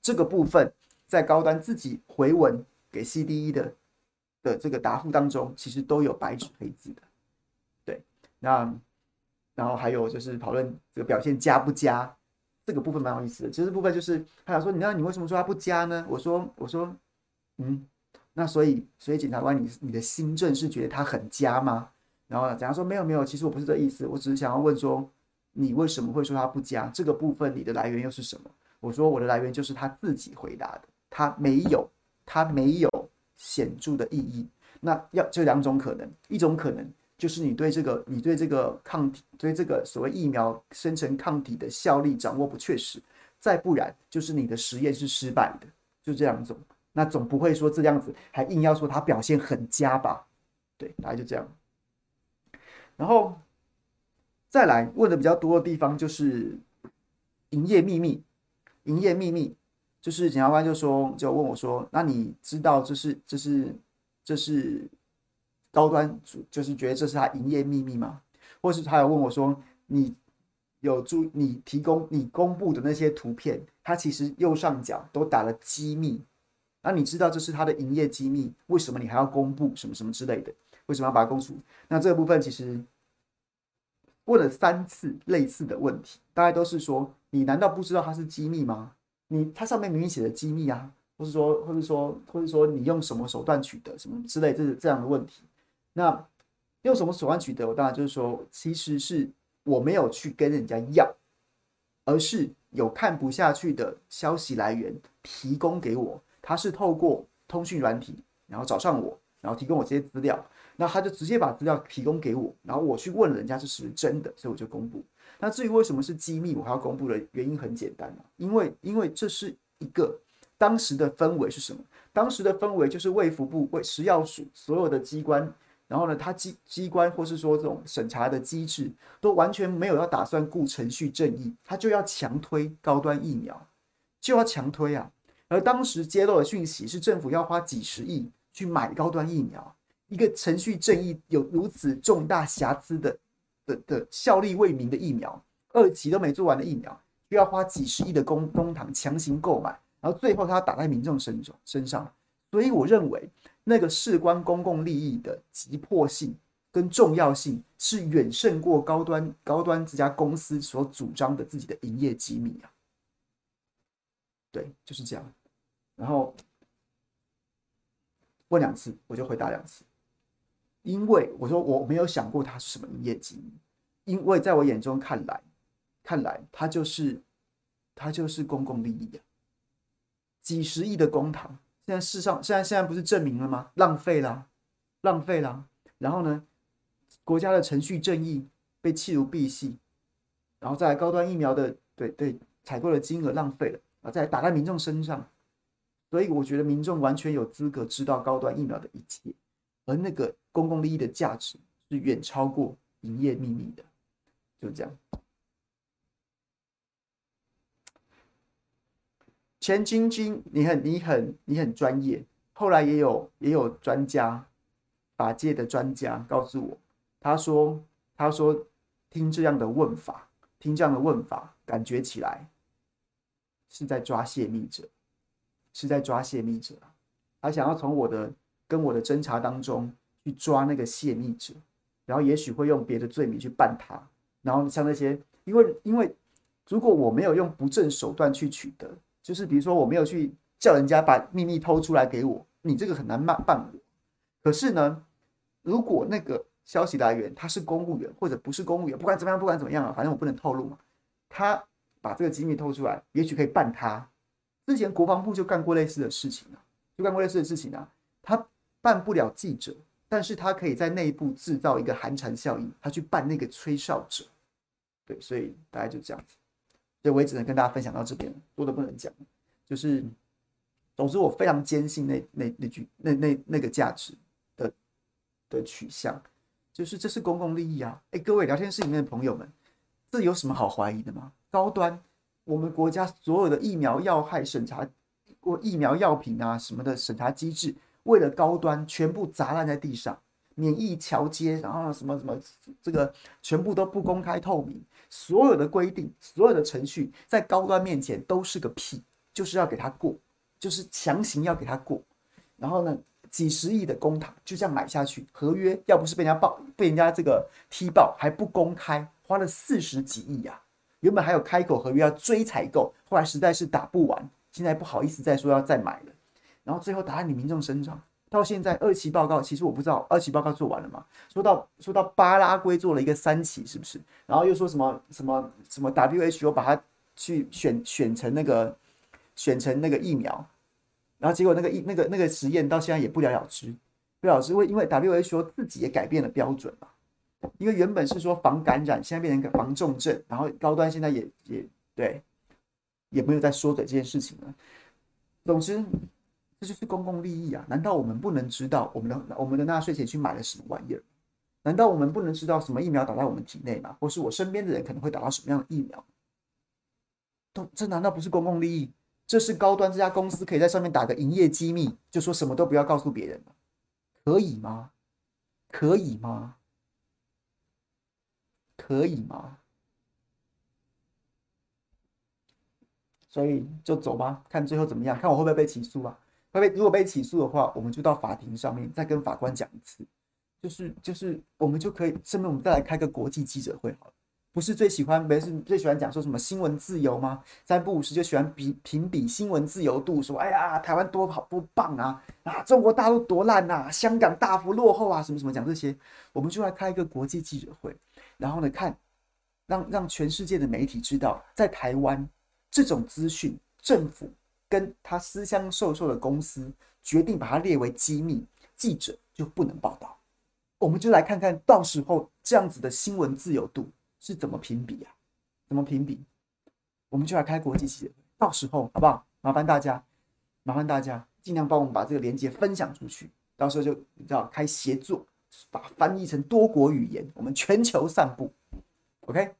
这个部分在高端自己回文给 CDE 的的这个答复当中，其实都有白纸黑字的。对，那然后还有就是讨论这个表现加不加。这个部分蛮有意思的，其实部分就是他想说，你那你为什么说他不加呢？我说我说，嗯，那所以所以检察官你你的心证是觉得他很加吗？然后检察说没有没有，其实我不是这意思，我只是想要问说你为什么会说他不加？这个部分你的来源又是什么？我说我的来源就是他自己回答的，他没有他没有显著的意义。那要这两种可能，一种可能。就是你对这个，你对这个抗体，对这个所谓疫苗生成抗体的效力掌握不确实，再不然就是你的实验是失败的，就这两种。那总不会说这样子还硬要说它表现很佳吧？对，大概就这样。然后再来问的比较多的地方就是营业秘密，营业秘密就是检察官就说就问我说，那你知道这是这是这是？高端就是觉得这是他营业秘密吗？或是他有问我说：“你有注你提供你公布的那些图片，他其实右上角都打了机密，那你知道这是他的营业机密，为什么你还要公布什么什么之类的？为什么要把它公出？那这个部分其实问了三次类似的问题，大概都是说：你难道不知道它是机密吗？你它上面明明写的机密啊，或是说，或是说，或是说你用什么手段取得什么之类，这是这样的问题。”那用什么手段取得？我当然就是说，其实是我没有去跟人家要，而是有看不下去的消息来源提供给我。他是透过通讯软体，然后找上我，然后提供我这些资料。那他就直接把资料提供给我，然后我去问人家是不是真的，所以我就公布。那至于为什么是机密，我还要公布的原因很简单啊，因为因为这是一个当时的氛围是什么？当时的氛围就是卫福部、卫食药署所有的机关。然后呢，他机机关或是说这种审查的机制都完全没有要打算顾程序正义，他就要强推高端疫苗，就要强推啊。而当时揭露的讯息是政府要花几十亿去买高端疫苗，一个程序正义有如此重大瑕疵的的的效力未明的疫苗，二期都没做完的疫苗，就要花几十亿的公公帑强行购买，然后最后他打在民众身上身上，所以我认为。那个事关公共利益的急迫性跟重要性，是远胜过高端高端这家公司所主张的自己的营业机密啊。对，就是这样。然后问两次，我就回答两次，因为我说我没有想过它是什么营业机密，因为在我眼中看来，看来它就是它就是公共利益啊，几十亿的公帑。现在世上，现在现在不是证明了吗？浪费了，浪费了。然后呢，国家的程序正义被弃如敝屣，然后再来高端疫苗的，对对，采购的金额浪费了，然后再打在民众身上。所以我觉得民众完全有资格知道高端疫苗的一切，而那个公共利益的价值是远超过营业秘密的，就这样。钱晶晶，你很你很你很专业。后来也有也有专家，法界的专家告诉我，他说他说听这样的问法，听这样的问法，感觉起来是在抓泄密者，是在抓泄密者。他想要从我的跟我的侦查当中去抓那个泄密者，然后也许会用别的罪名去办他。然后像那些，因为因为如果我没有用不正手段去取得，就是比如说我没有去叫人家把秘密偷出来给我，你这个很难办办我。可是呢，如果那个消息来源他是公务员或者不是公务员，不管怎么样，不管怎么样啊，反正我不能透露嘛。他把这个机密偷出来，也许可以办他。之前国防部就干过类似的事情啊，就干过类似的事情啊。他办不了记者，但是他可以在内部制造一个寒蝉效应，他去办那个吹哨者。对，所以大概就这样子。所以我也只能跟大家分享到这边，多的不能讲。就是，总之我非常坚信那那那句那那那个价值的的取向，就是这是公共利益啊！哎，各位聊天室里面的朋友们，这有什么好怀疑的吗？高端，我们国家所有的疫苗要害审查，过疫苗药品啊什么的审查机制，为了高端全部砸烂在地上，免疫桥接，然后什么什么，这个全部都不公开透明。所有的规定，所有的程序，在高端面前都是个屁，就是要给他过，就是强行要给他过。然后呢，几十亿的公帑就这样买下去，合约要不是被人家爆，被人家这个踢爆，还不公开，花了四十几亿呀。原本还有开口合约要追采购，后来实在是打不完，现在不好意思再说要再买了。然后最后打在你民众身上。到现在二期报告，其实我不知道二期报告做完了吗？说到说到巴拉圭做了一个三期，是不是？然后又说什么什么什么 WHO 把它去选选成那个选成那个疫苗，然后结果那个疫那个那个实验到现在也不了了之，不了之，因为 WHO 自己也改变了标准嘛，因为原本是说防感染，现在变成个防重症，然后高端现在也也对，也没有再说的这件事情了。总之。这就是公共利益啊！难道我们不能知道我们的我们的纳税钱去买了什么玩意儿？难道我们不能知道什么疫苗打在我们体内吗？或是我身边的人可能会打到什么样的疫苗？都这难道不是公共利益？这是高端这家公司可以在上面打个营业机密，就说什么都不要告诉别人了，可以吗？可以吗？可以吗？所以就走吧，看最后怎么样，看我会不会被起诉啊？会被如果被起诉的话，我们就到法庭上面再跟法官讲一次，就是就是我们就可以，顺便我们再来开个国际记者会好了。不是最喜欢，没事最喜欢讲说什么新闻自由吗？三不五时就喜欢比评比新闻自由度，说哎呀台湾多好多棒啊啊中国大陆多烂呐、啊，香港大幅落后啊什么什么讲这些，我们就来开一个国际记者会，然后呢看让让全世界的媒体知道，在台湾这种资讯政府。跟他私相授受的公司决定把它列为机密，记者就不能报道。我们就来看看到时候这样子的新闻自由度是怎么评比啊？怎么评比？我们就来开国际记者会，到时候好不好？麻烦大家，麻烦大家尽量帮我们把这个链接分享出去。到时候就你知道开协作，把翻译成多国语言，我们全球散布。OK，OK。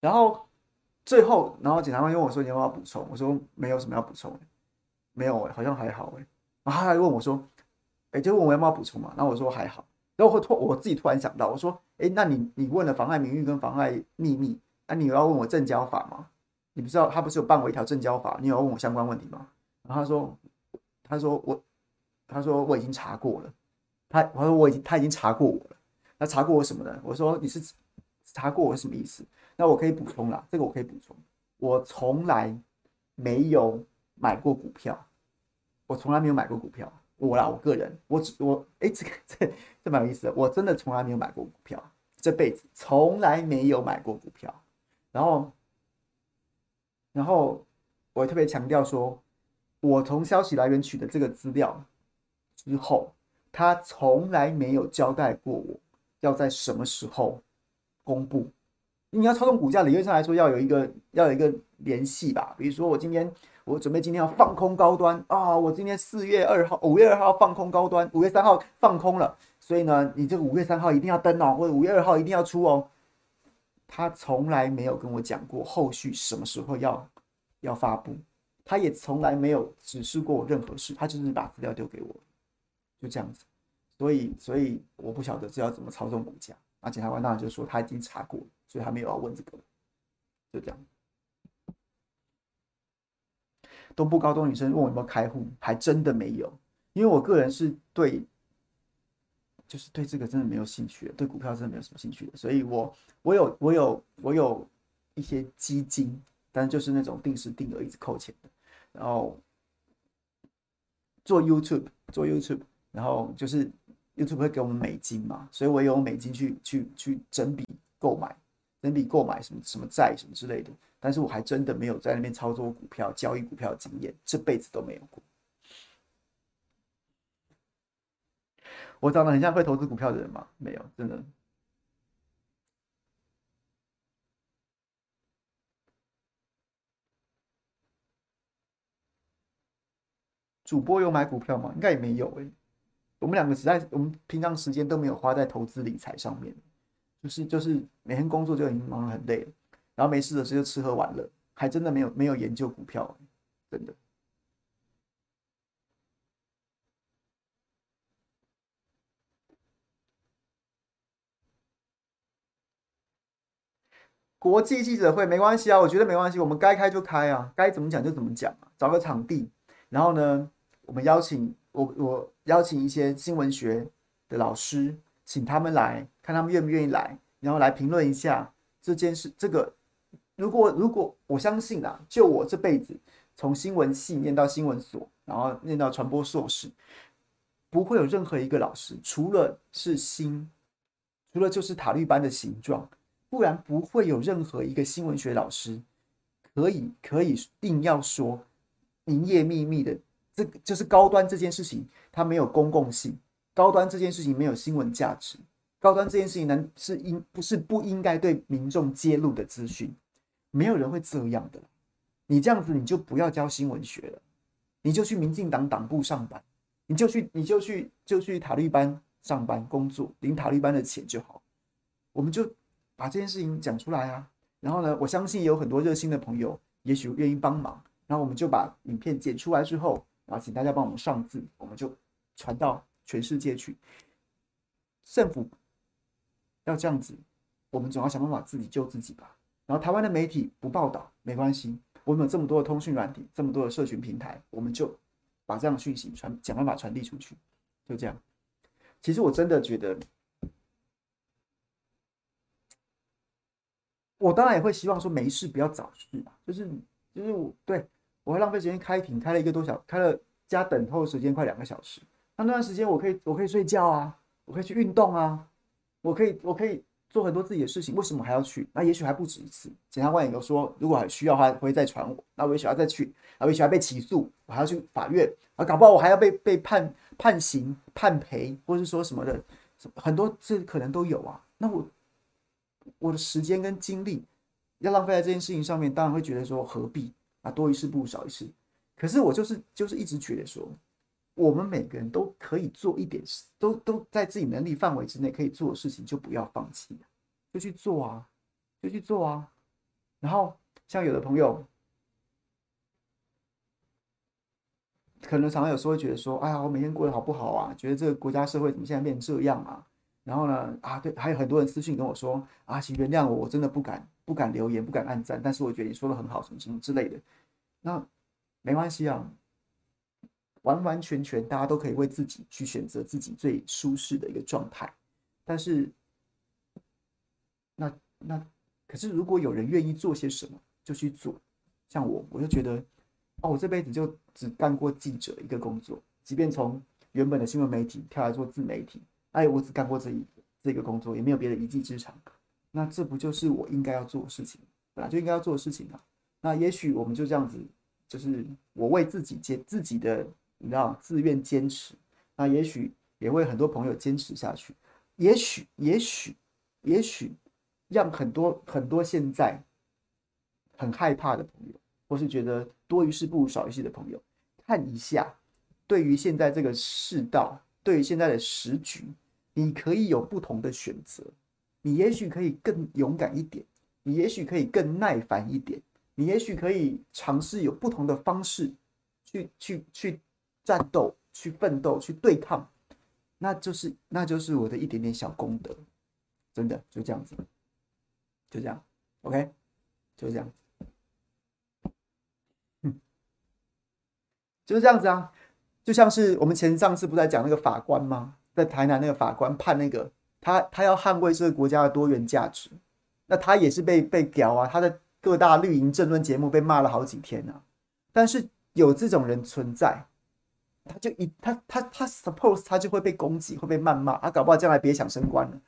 然后最后，然后检察官问我说：“你要不要补充？”我说：“没有什么要补充，没有哎，好像还好哎。”然后他还问我说：“哎，就问我要不要补充嘛？”然后我说：“还好。”然后我突我自己突然想到，我说：“哎，那你你问了妨碍名誉跟妨碍秘密，那你要问我证交法吗？你不知道他不是有办过一条证交法？你有要问我相关问题吗？”然后他说：“他说我，他说我已经查过了。他他说我已经他已经查过我了。他查过我什么呢？我说你是查过我什么意思？”那我可以补充啦，这个我可以补充。我从来没有买过股票，我从来没有买过股票。我啦，我个人，我只我哎，这个这这蛮有意思的。我真的从来没有买过股票，这辈子从来没有买过股票。然后，然后我特别强调说，我从消息来源取得这个资料之后，他从来没有交代过我要在什么时候公布。你要操纵股价，理论上来说要有一个要有一个联系吧。比如说，我今天我准备今天要放空高端啊，我今天四月二号、五月二号放空高端，五月三号放空了，所以呢，你这个五月三号一定要登哦，或者五月二号一定要出哦。他从来没有跟我讲过后续什么时候要要发布，他也从来没有指示过我任何事，他就是把资料丢给我，就这样子。所以，所以我不晓得这要怎么操纵股价。那检察官当然就说他已经查过了，所以他没有要问这个，就这样。东部高中女生问我有没有开户，还真的没有，因为我个人是对，就是对这个真的没有兴趣，对股票真的没有什么兴趣的，所以我我有我有我有一些基金，但就是那种定时定额一直扣钱的，然后做 YouTube 做 YouTube，然后就是 YouTube 会给我们美金嘛，所以我有美金去去去整笔购买，整笔购买什么什么债什么之类的。但是我还真的没有在那边操作股票、交易股票的经验，这辈子都没有过。我长得很像会投资股票的人吗？没有，真的。主播有买股票吗？应该也没有诶、欸。我们两个实在，我们平常时间都没有花在投资理财上面，就是就是每天工作就已经忙得很累了。然后没事的时候就吃喝玩乐，还真的没有没有研究股票，真的。国际记者会没关系啊，我觉得没关系，我们该开就开啊，该怎么讲就怎么讲啊，找个场地，然后呢，我们邀请我我邀请一些新闻学的老师，请他们来看他们愿不愿意来，然后来评论一下这件事这个。如果如果我相信啊，就我这辈子从新闻系念到新闻所，然后念到传播硕士，不会有任何一个老师，除了是心，除了就是塔利班的形状，不然不会有任何一个新闻学老师可以可以硬要说营业秘密的这就是高端这件事情，它没有公共性，高端这件事情没有新闻价值，高端这件事情呢是应不是不应该对民众揭露的资讯。没有人会这样的，你这样子你就不要教新闻学了，你就去民进党党部上班，你就去你就去就去塔利班上班工作，领塔利班的钱就好。我们就把这件事情讲出来啊，然后呢，我相信有很多热心的朋友，也许愿意帮忙，然后我们就把影片剪出来之后，然后请大家帮我们上字，我们就传到全世界去。政府要这样子，我们总要想办法自己救自己吧。然后台湾的媒体不报道没关系，我们有这么多的通讯软体，这么多的社群平台，我们就把这样的讯息传，想办法传递出去，就这样。其实我真的觉得，我当然也会希望说没事不要找事，就是就是我对我会浪费时间开庭，开了一个多小，开了加等候时间快两个小时，那那段时间我可以我可以睡觉啊，我可以去运动啊，我可以我可以。做很多自己的事情，为什么还要去？那也许还不止一次。检察官也都说，如果还需要的话，会再传我。那我也许要再去，那我也许还被起诉，我还要去法院啊，搞不好我还要被被判判刑、判赔，或是说什么的，很多这可能都有啊。那我我的时间跟精力要浪费在这件事情上面，当然会觉得说何必啊？多一事不如少一事。可是我就是就是一直觉得说。我们每个人都可以做一点事，都都在自己能力范围之内可以做的事情，就不要放弃，就去做啊，就去做啊。然后像有的朋友，可能常常有时候会觉得说：“哎呀，我每天过得好不好啊？觉得这个国家社会怎么现在变成这样啊？”然后呢，啊，对，还有很多人私信跟我说：“啊，请原谅我，我真的不敢不敢留言，不敢按赞，但是我觉得你说的很好，什么什么之类的。”那没关系啊。完完全全，大家都可以为自己去选择自己最舒适的一个状态。但是，那那可是，如果有人愿意做些什么，就去做。像我，我就觉得，哦，我这辈子就只干过记者一个工作，即便从原本的新闻媒体跳来做自媒体，哎，我只干过这一这个工作，也没有别的一技之长。那这不就是我应该要做的事情？本来就应该要做的事情啊。那也许我们就这样子，就是我为自己接自己的。你知道，自愿坚持，那也许也会很多朋友坚持下去，也许，也许，也许让很多很多现在很害怕的朋友，或是觉得多一事不如少一事的朋友，看一下，对于现在这个世道，对于现在的时局，你可以有不同的选择，你也许可以更勇敢一点，你也许可以更耐烦一点，你也许可以尝试有不同的方式去去去战斗、去奋斗、去对抗，那就是那就是我的一点点小功德，真的就这样子，就这样，OK，就这样，嗯，就是这样子啊，就像是我们前上次不在讲那个法官吗？在台南那个法官判那个他他要捍卫这个国家的多元价值，那他也是被被屌啊，他的。各大绿营政论节目被骂了好几天啊，但是有这种人存在，他就一他他他 suppose 他就会被攻击，会被谩骂，他搞不好将来别想升官了，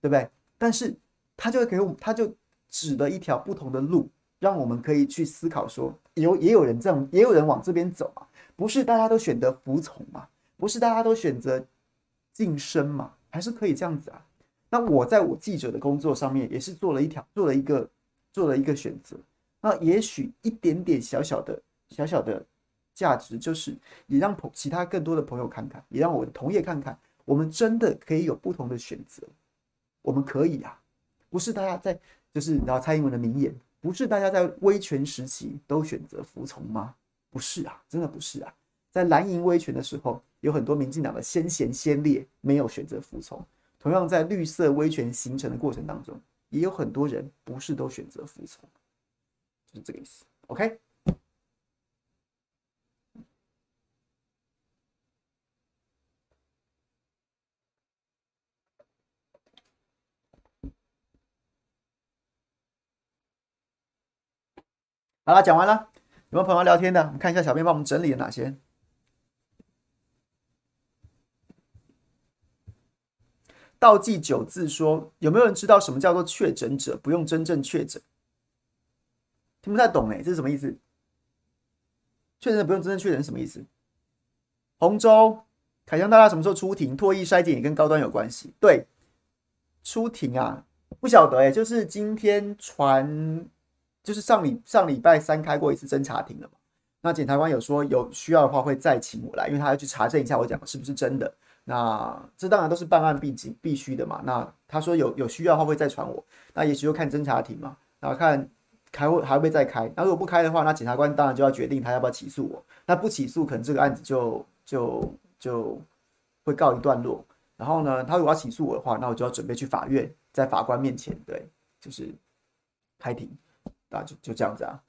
对不对？但是他就会给我们，他就指了一条不同的路，让我们可以去思考说，有也有人这样，也有人往这边走啊，不是大家都选择服从嘛，不是大家都选择晋升嘛，还是可以这样子啊。那我在我记者的工作上面也是做了一条，做了一个。做了一个选择，那也许一点点小小的、小小的价值，就是也让朋其他更多的朋友看看，也让我的同业看看，我们真的可以有不同的选择，我们可以啊，不是大家在就是你知道蔡英文的名言，不是大家在威权时期都选择服从吗？不是啊，真的不是啊，在蓝营威权的时候，有很多民进党的先贤先烈没有选择服从，同样在绿色威权形成的过程当中。也有很多人不是都选择服从，就是这个意思。OK，好了，讲完了。有没有朋友聊天的？我们看一下小编帮我们整理了哪些。倒记九字说：“有没有人知道什么叫做确诊者不用真正确诊？听不太懂哎，这是什么意思？确诊者不用真正确诊什么意思？”洪州凯翔大大什么时候出庭？唾液筛检也跟高端有关系？对，出庭啊，不晓得哎，就是今天传，就是上礼上礼拜三开过一次侦查庭了嘛。那检察官有说有需要的话会再请我来，因为他要去查证一下我讲的是不是真的。那这当然都是办案必经必须的嘛。那他说有有需要的话会再传我。那也许就看侦查庭嘛，然后看开会还会再开。那如果不开的话，那检察官当然就要决定他要不要起诉我。那不起诉，可能这个案子就就就会告一段落。然后呢，他如果要起诉我的话，那我就要准备去法院，在法官面前，对，就是开庭。啊就就这样子啊。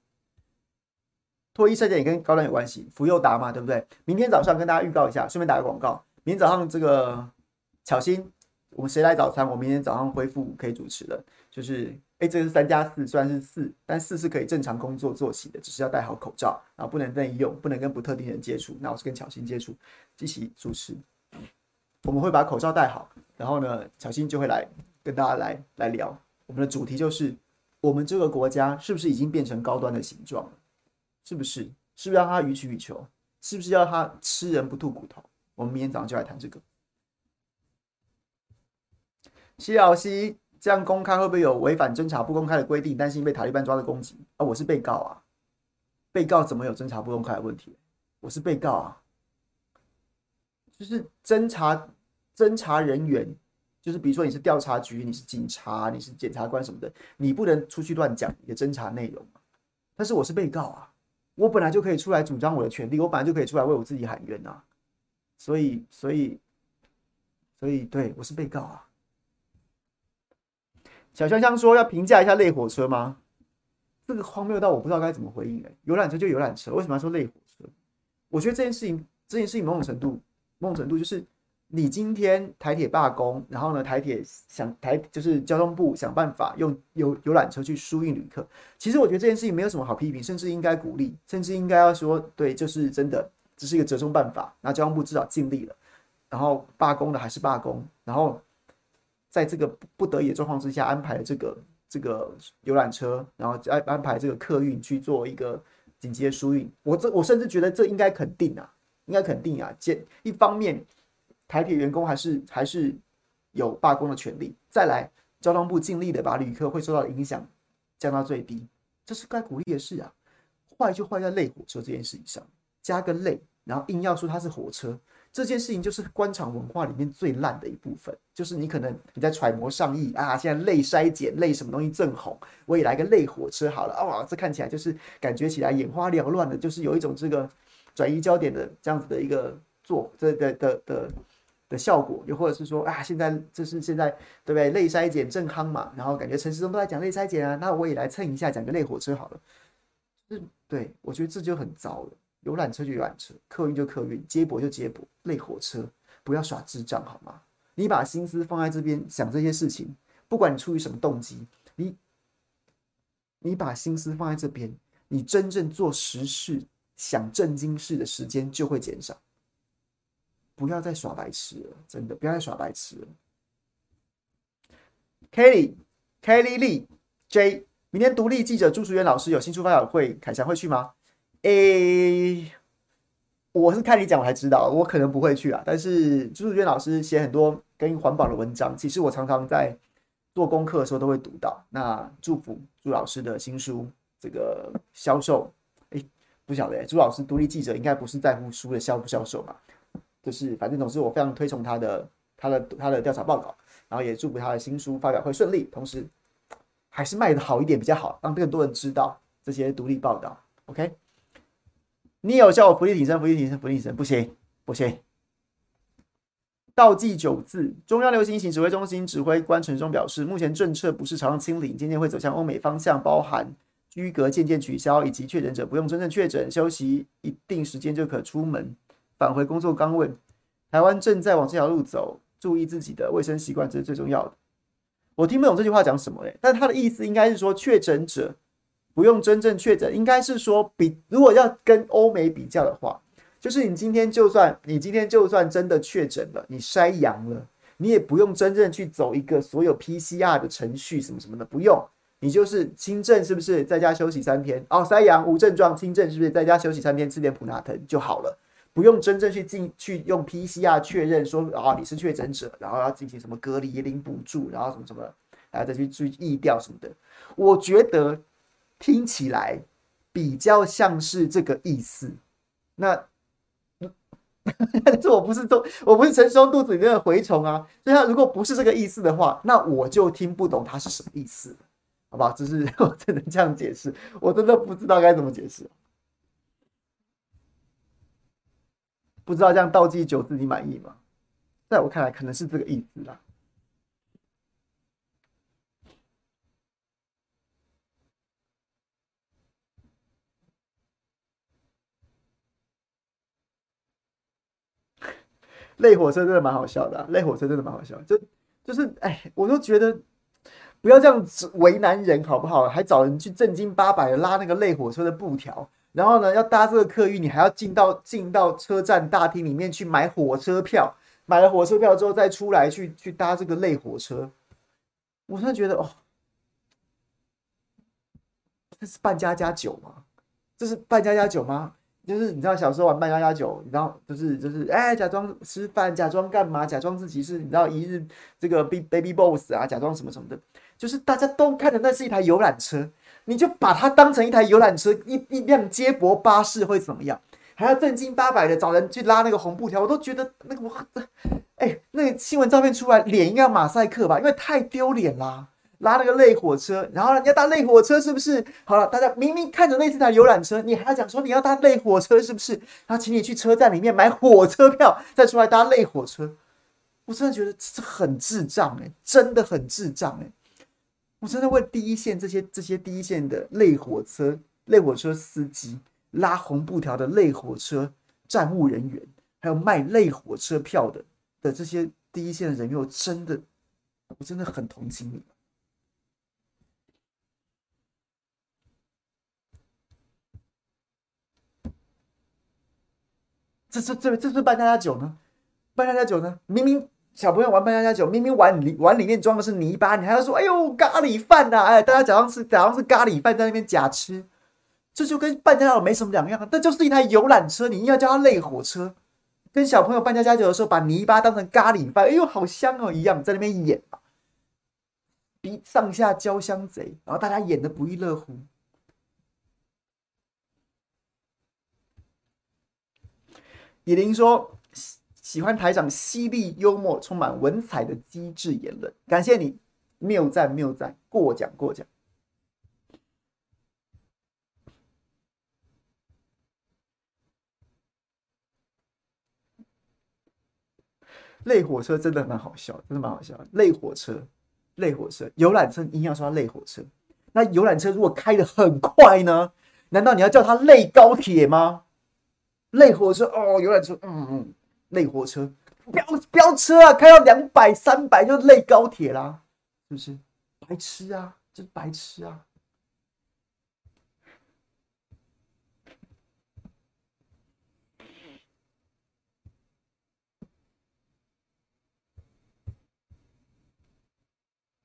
脱衣事件也跟高端有关系，福佑达嘛，对不对？明天早上跟大家预告一下，顺便打个广告。明天早上这个巧心，我们谁来早餐？我明天早上恢复可以主持了。就是，哎，这个是三加四，虽然是四，但四是可以正常工作作息的，只是要戴好口罩，然后不能任意用，不能跟不特定人接触。那我是跟巧心接触，一起主持。我们会把口罩戴好，然后呢，巧心就会来跟大家来来聊。我们的主题就是，我们这个国家是不是已经变成高端的形状了？是不是？是不是要他予取予求？是不是要他吃人不吐骨头？我们明天早上就来谈这个。西老西这样公开会不会有违反侦查不公开的规定？担心被塔利班抓的攻击啊！我是被告啊，被告怎么有侦查不公开的问题？我是被告啊，就是侦查侦查人员，就是比如说你是调查局，你是警察，你是检察官什么的，你不能出去乱讲你的侦查内容。但是我是被告啊，我本来就可以出来主张我的权利，我本来就可以出来为我自己喊冤啊。所以，所以，所以，对，我是被告啊。小香香说要评价一下类火车吗？这个荒谬到我不知道该怎么回应哎、游览车就游览车，为什么要说类火车？我觉得这件事情，这件事情某种程度，某种程度就是你今天台铁罢工，然后呢，台铁想台就是交通部想办法用游游览车去输运旅客。其实我觉得这件事情没有什么好批评，甚至应该鼓励，甚至应该要说对，就是真的。这是一个折中办法，那交通部至少尽力了，然后罢工的还是罢工，然后在这个不得已的状况之下安排这个这个游览车，然后安安排这个客运去做一个紧急的疏运。我这我甚至觉得这应该肯定啊，应该肯定啊。这一方面，台铁员工还是还是有罢工的权利。再来，交通部尽力的把旅客会受到的影响降到最低，这是该鼓励的事啊。坏就坏在类火车这件事情上。加个类，然后硬要说它是火车，这件事情就是官场文化里面最烂的一部分，就是你可能你在揣摩上意啊，现在类筛检类什么东西正红，我也来个类火车好了哦，这看起来就是感觉起来眼花缭乱的，就是有一种这个转移焦点的这样子的一个做这的的的的，的的效果，又或者是说啊，现在这是现在对不对？类筛检正夯嘛，然后感觉陈时中都在讲类筛检啊，那我也来蹭一下，讲个类火车好了。是，对，我觉得这就很糟了。游览车就游览车，客运就客运，接驳就接驳，类火车不要耍智障好吗？你把心思放在这边想这些事情，不管你出于什么动机，你你把心思放在这边，你真正做实事、想正经事的时间就会减少。不要再耍白痴了，真的不要再耍白痴了。Kelly、Kelly Lee、J，明天独立记者朱淑娟老师有新书发表会，凯翔会去吗？诶、我是看你讲我才知道，我可能不会去啊。但是朱淑娟老师写很多跟环保的文章，其实我常常在做功课的时候都会读到。那祝福朱老师的新书这个销售，诶、不晓得、朱老师独立记者应该不是在乎书的销不销售嘛？就是反正总之我非常推崇他的他的他的调查报告，然后也祝福他的新书发表会顺利，同时还是卖的好一点比较好，让更多人知道这些独立报道。OK。你有叫我伏地挺身，伏地挺身，伏地挺身，不行，不行。倒计九字，中央流行疫情指挥中心指挥官陈时中表示，目前政策不是朝向清零，渐渐会走向欧美方向，包含居隔渐渐取消，以及确诊者不用真正确诊，休息一定时间就可出门返回工作岗位。台湾正在往这条路走，注意自己的卫生习惯，这是最重要的。我听不懂这句话讲什么嘞，但他的意思应该是说确诊者。不用真正确诊，应该是说比如果要跟欧美比较的话，就是你今天就算你今天就算真的确诊了，你筛阳了，你也不用真正去走一个所有 PCR 的程序什么什么的，不用，你就是轻症是不是在家休息三天？哦，筛阳无症状，轻症是不是在家休息三天，吃点普拿疼就好了，不用真正去进去用 PCR 确认说啊、你是确诊者，然后要进行什么隔离领补助，然后什么什么，然后再去注意疫调什么的，我觉得。听起来比较像是这个意思，那这我不是都我不是陈时中肚子里面的蛔虫啊，所以他如果不是这个意思的话，那我就听不懂他是什么意思，好不好？只是我只能这样解释，我真的不知道该怎么解释，不知道这样倒计九字你满意吗？在我看来，可能是这个意思啦。*laughs* 累火车真的蛮好笑的，啊，类火车真的蛮好笑，就就是哎，我都觉得不要这样子为难人好不好？还找人去正经八百的拉那个累火车的布条，然后呢，要搭这个客运，你还要进到进到车站大厅里面去买火车票，买了火车票之后再出来去去搭这个类火车，我真的觉得哦，这是扮家家酒吗？这是扮家家酒吗？就是你知道小时候玩扮家家酒，你知道就是就是哎、假装吃饭，假装干嘛，假装自己是你知道一日这个 baby baby boss 啊，假装什么什么的，就是大家都看的那是一台游览车，你就把它当成一台游览车，一一辆接驳巴士会怎么样？还要正经八百的找人去拉那个红布条，我都觉得那个我哎、欸，那个新闻照片出来脸应该要马赛克吧，因为太丢脸啦。拉那个类火车，然后呢，你要搭类火车是不是？好了，大家明明看着那是台游览车，你还要讲说你要搭类火车是不是？然后请你去车站里面买火车票，再出来搭类火车。我真的觉得这很智障哎、真的很智障哎、我真的为第一线这些这些第一线的类火车类火车司机、拉红布条的类火车站务人员，还有卖类火车票的的这些第一线的人员，我真的我真的很同情你。这这这这是办家家酒呢？办大家酒呢？明明小朋友玩扮家家酒，明明碗里碗里面装的是泥巴，你还要说：“哎呦，咖喱饭呐！”哎，大家假装是假装是咖喱饭在那边假吃，这就跟扮家家酒没什么两样。这就是一台游览车，你硬要叫它类火车，跟小朋友扮家家酒的时候把泥巴当成咖喱饭，哎呦，好香哦一样，在那边演，比上下交相贼，然后大家演的不亦乐乎。以琳说：“喜欢台长犀利幽默、充满文采的机智言论，感谢你，谬赞谬赞，过奖过奖。累火车真的蛮好笑，真的蛮好笑。累火车，累火车，游览车一定要说它类火车。那游览车如果开得很快呢？难道你要叫它累高铁吗？累火车哦，游览车，嗯嗯，类火车，飙飙车啊，开到两百、三百就类高铁啦，是不是？白痴啊，这是白痴啊！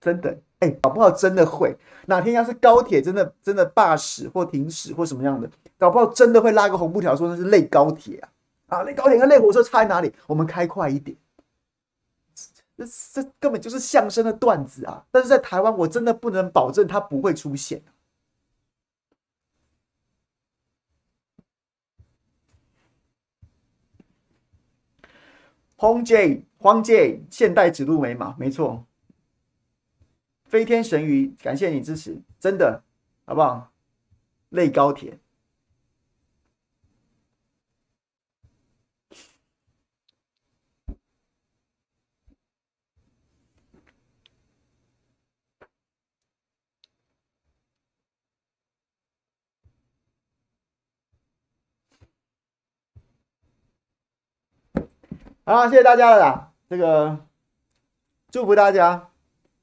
真的，哎、搞不好真的会。哪天要是高铁真的真的罢驶或停驶或什么样的，搞不好真的会拉个红布条说那是累高铁啊！啊，那高铁跟那火车差在哪里？我们开快一点。这这根本就是相声的段子啊！但是在台湾，我真的不能保证它不会出现。荒 J 荒 J 现代指路没嘛？没错。飞天神鱼，感谢你支持，真的，好不好？类高铁。好，谢谢大家了啦，这个祝福大家。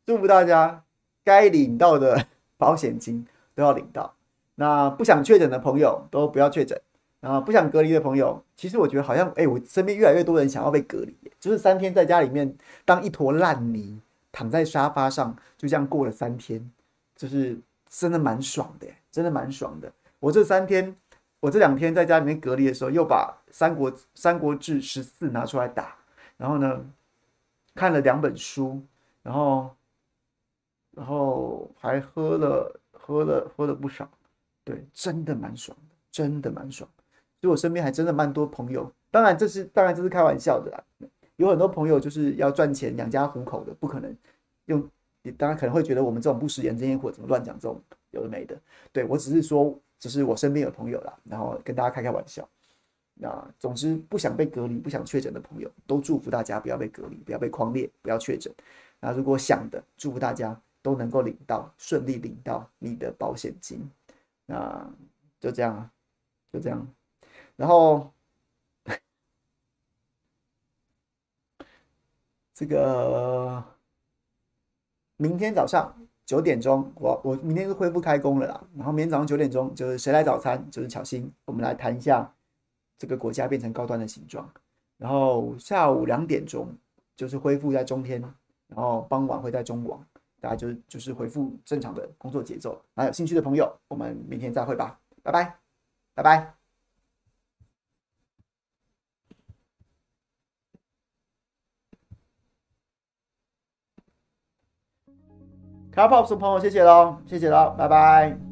祝福大家，该领到的 *laughs* 保险金都要领到。那不想确诊的朋友都不要确诊。然后不想隔离的朋友，其实我觉得好像，哎，我身边越来越多人想要被隔离，就是三天在家里面当一坨烂泥，躺在沙发上，就这样过了三天，就是真的蛮爽的，真的蛮爽的。我这三天，我这两天在家里面隔离的时候，又把《三国》《三国志十四》拿出来打，然后呢，看了两本书，然后。然后还喝了喝了喝了不少，对，真的蛮爽的，真的蛮爽。所以我身边还真的蛮多朋友，当然这是当然这是开玩笑的啦。有很多朋友就是要赚钱养家糊口的，不可能用。你当然可能会觉得我们这种不食人间烟火怎么乱讲这种有的没的。对，我只是说，只是我身边有朋友啦，然后跟大家开开玩笑。那总之不想被隔离、不想确诊的朋友，都祝福大家不要被隔离，不要被匡列，不要确诊。那如果想的，祝福大家。都能够领到，顺利领到你的保险金，那就这样，就这样。然后这个明天早上九点钟，我我明天就恢复开工了啦。然后明天早上九点钟就是谁来早餐，就是巧心，我们来谈一下这个国家变成高端的形状。然后下午两点钟就是恢复在中天，然后傍晚会在中广。大家就就是恢复正常的工作节奏，那有兴趣的朋友，我们明天再会吧，拜拜，拜拜。卡 pop 的朋友，谢谢喽，谢谢喽，拜拜。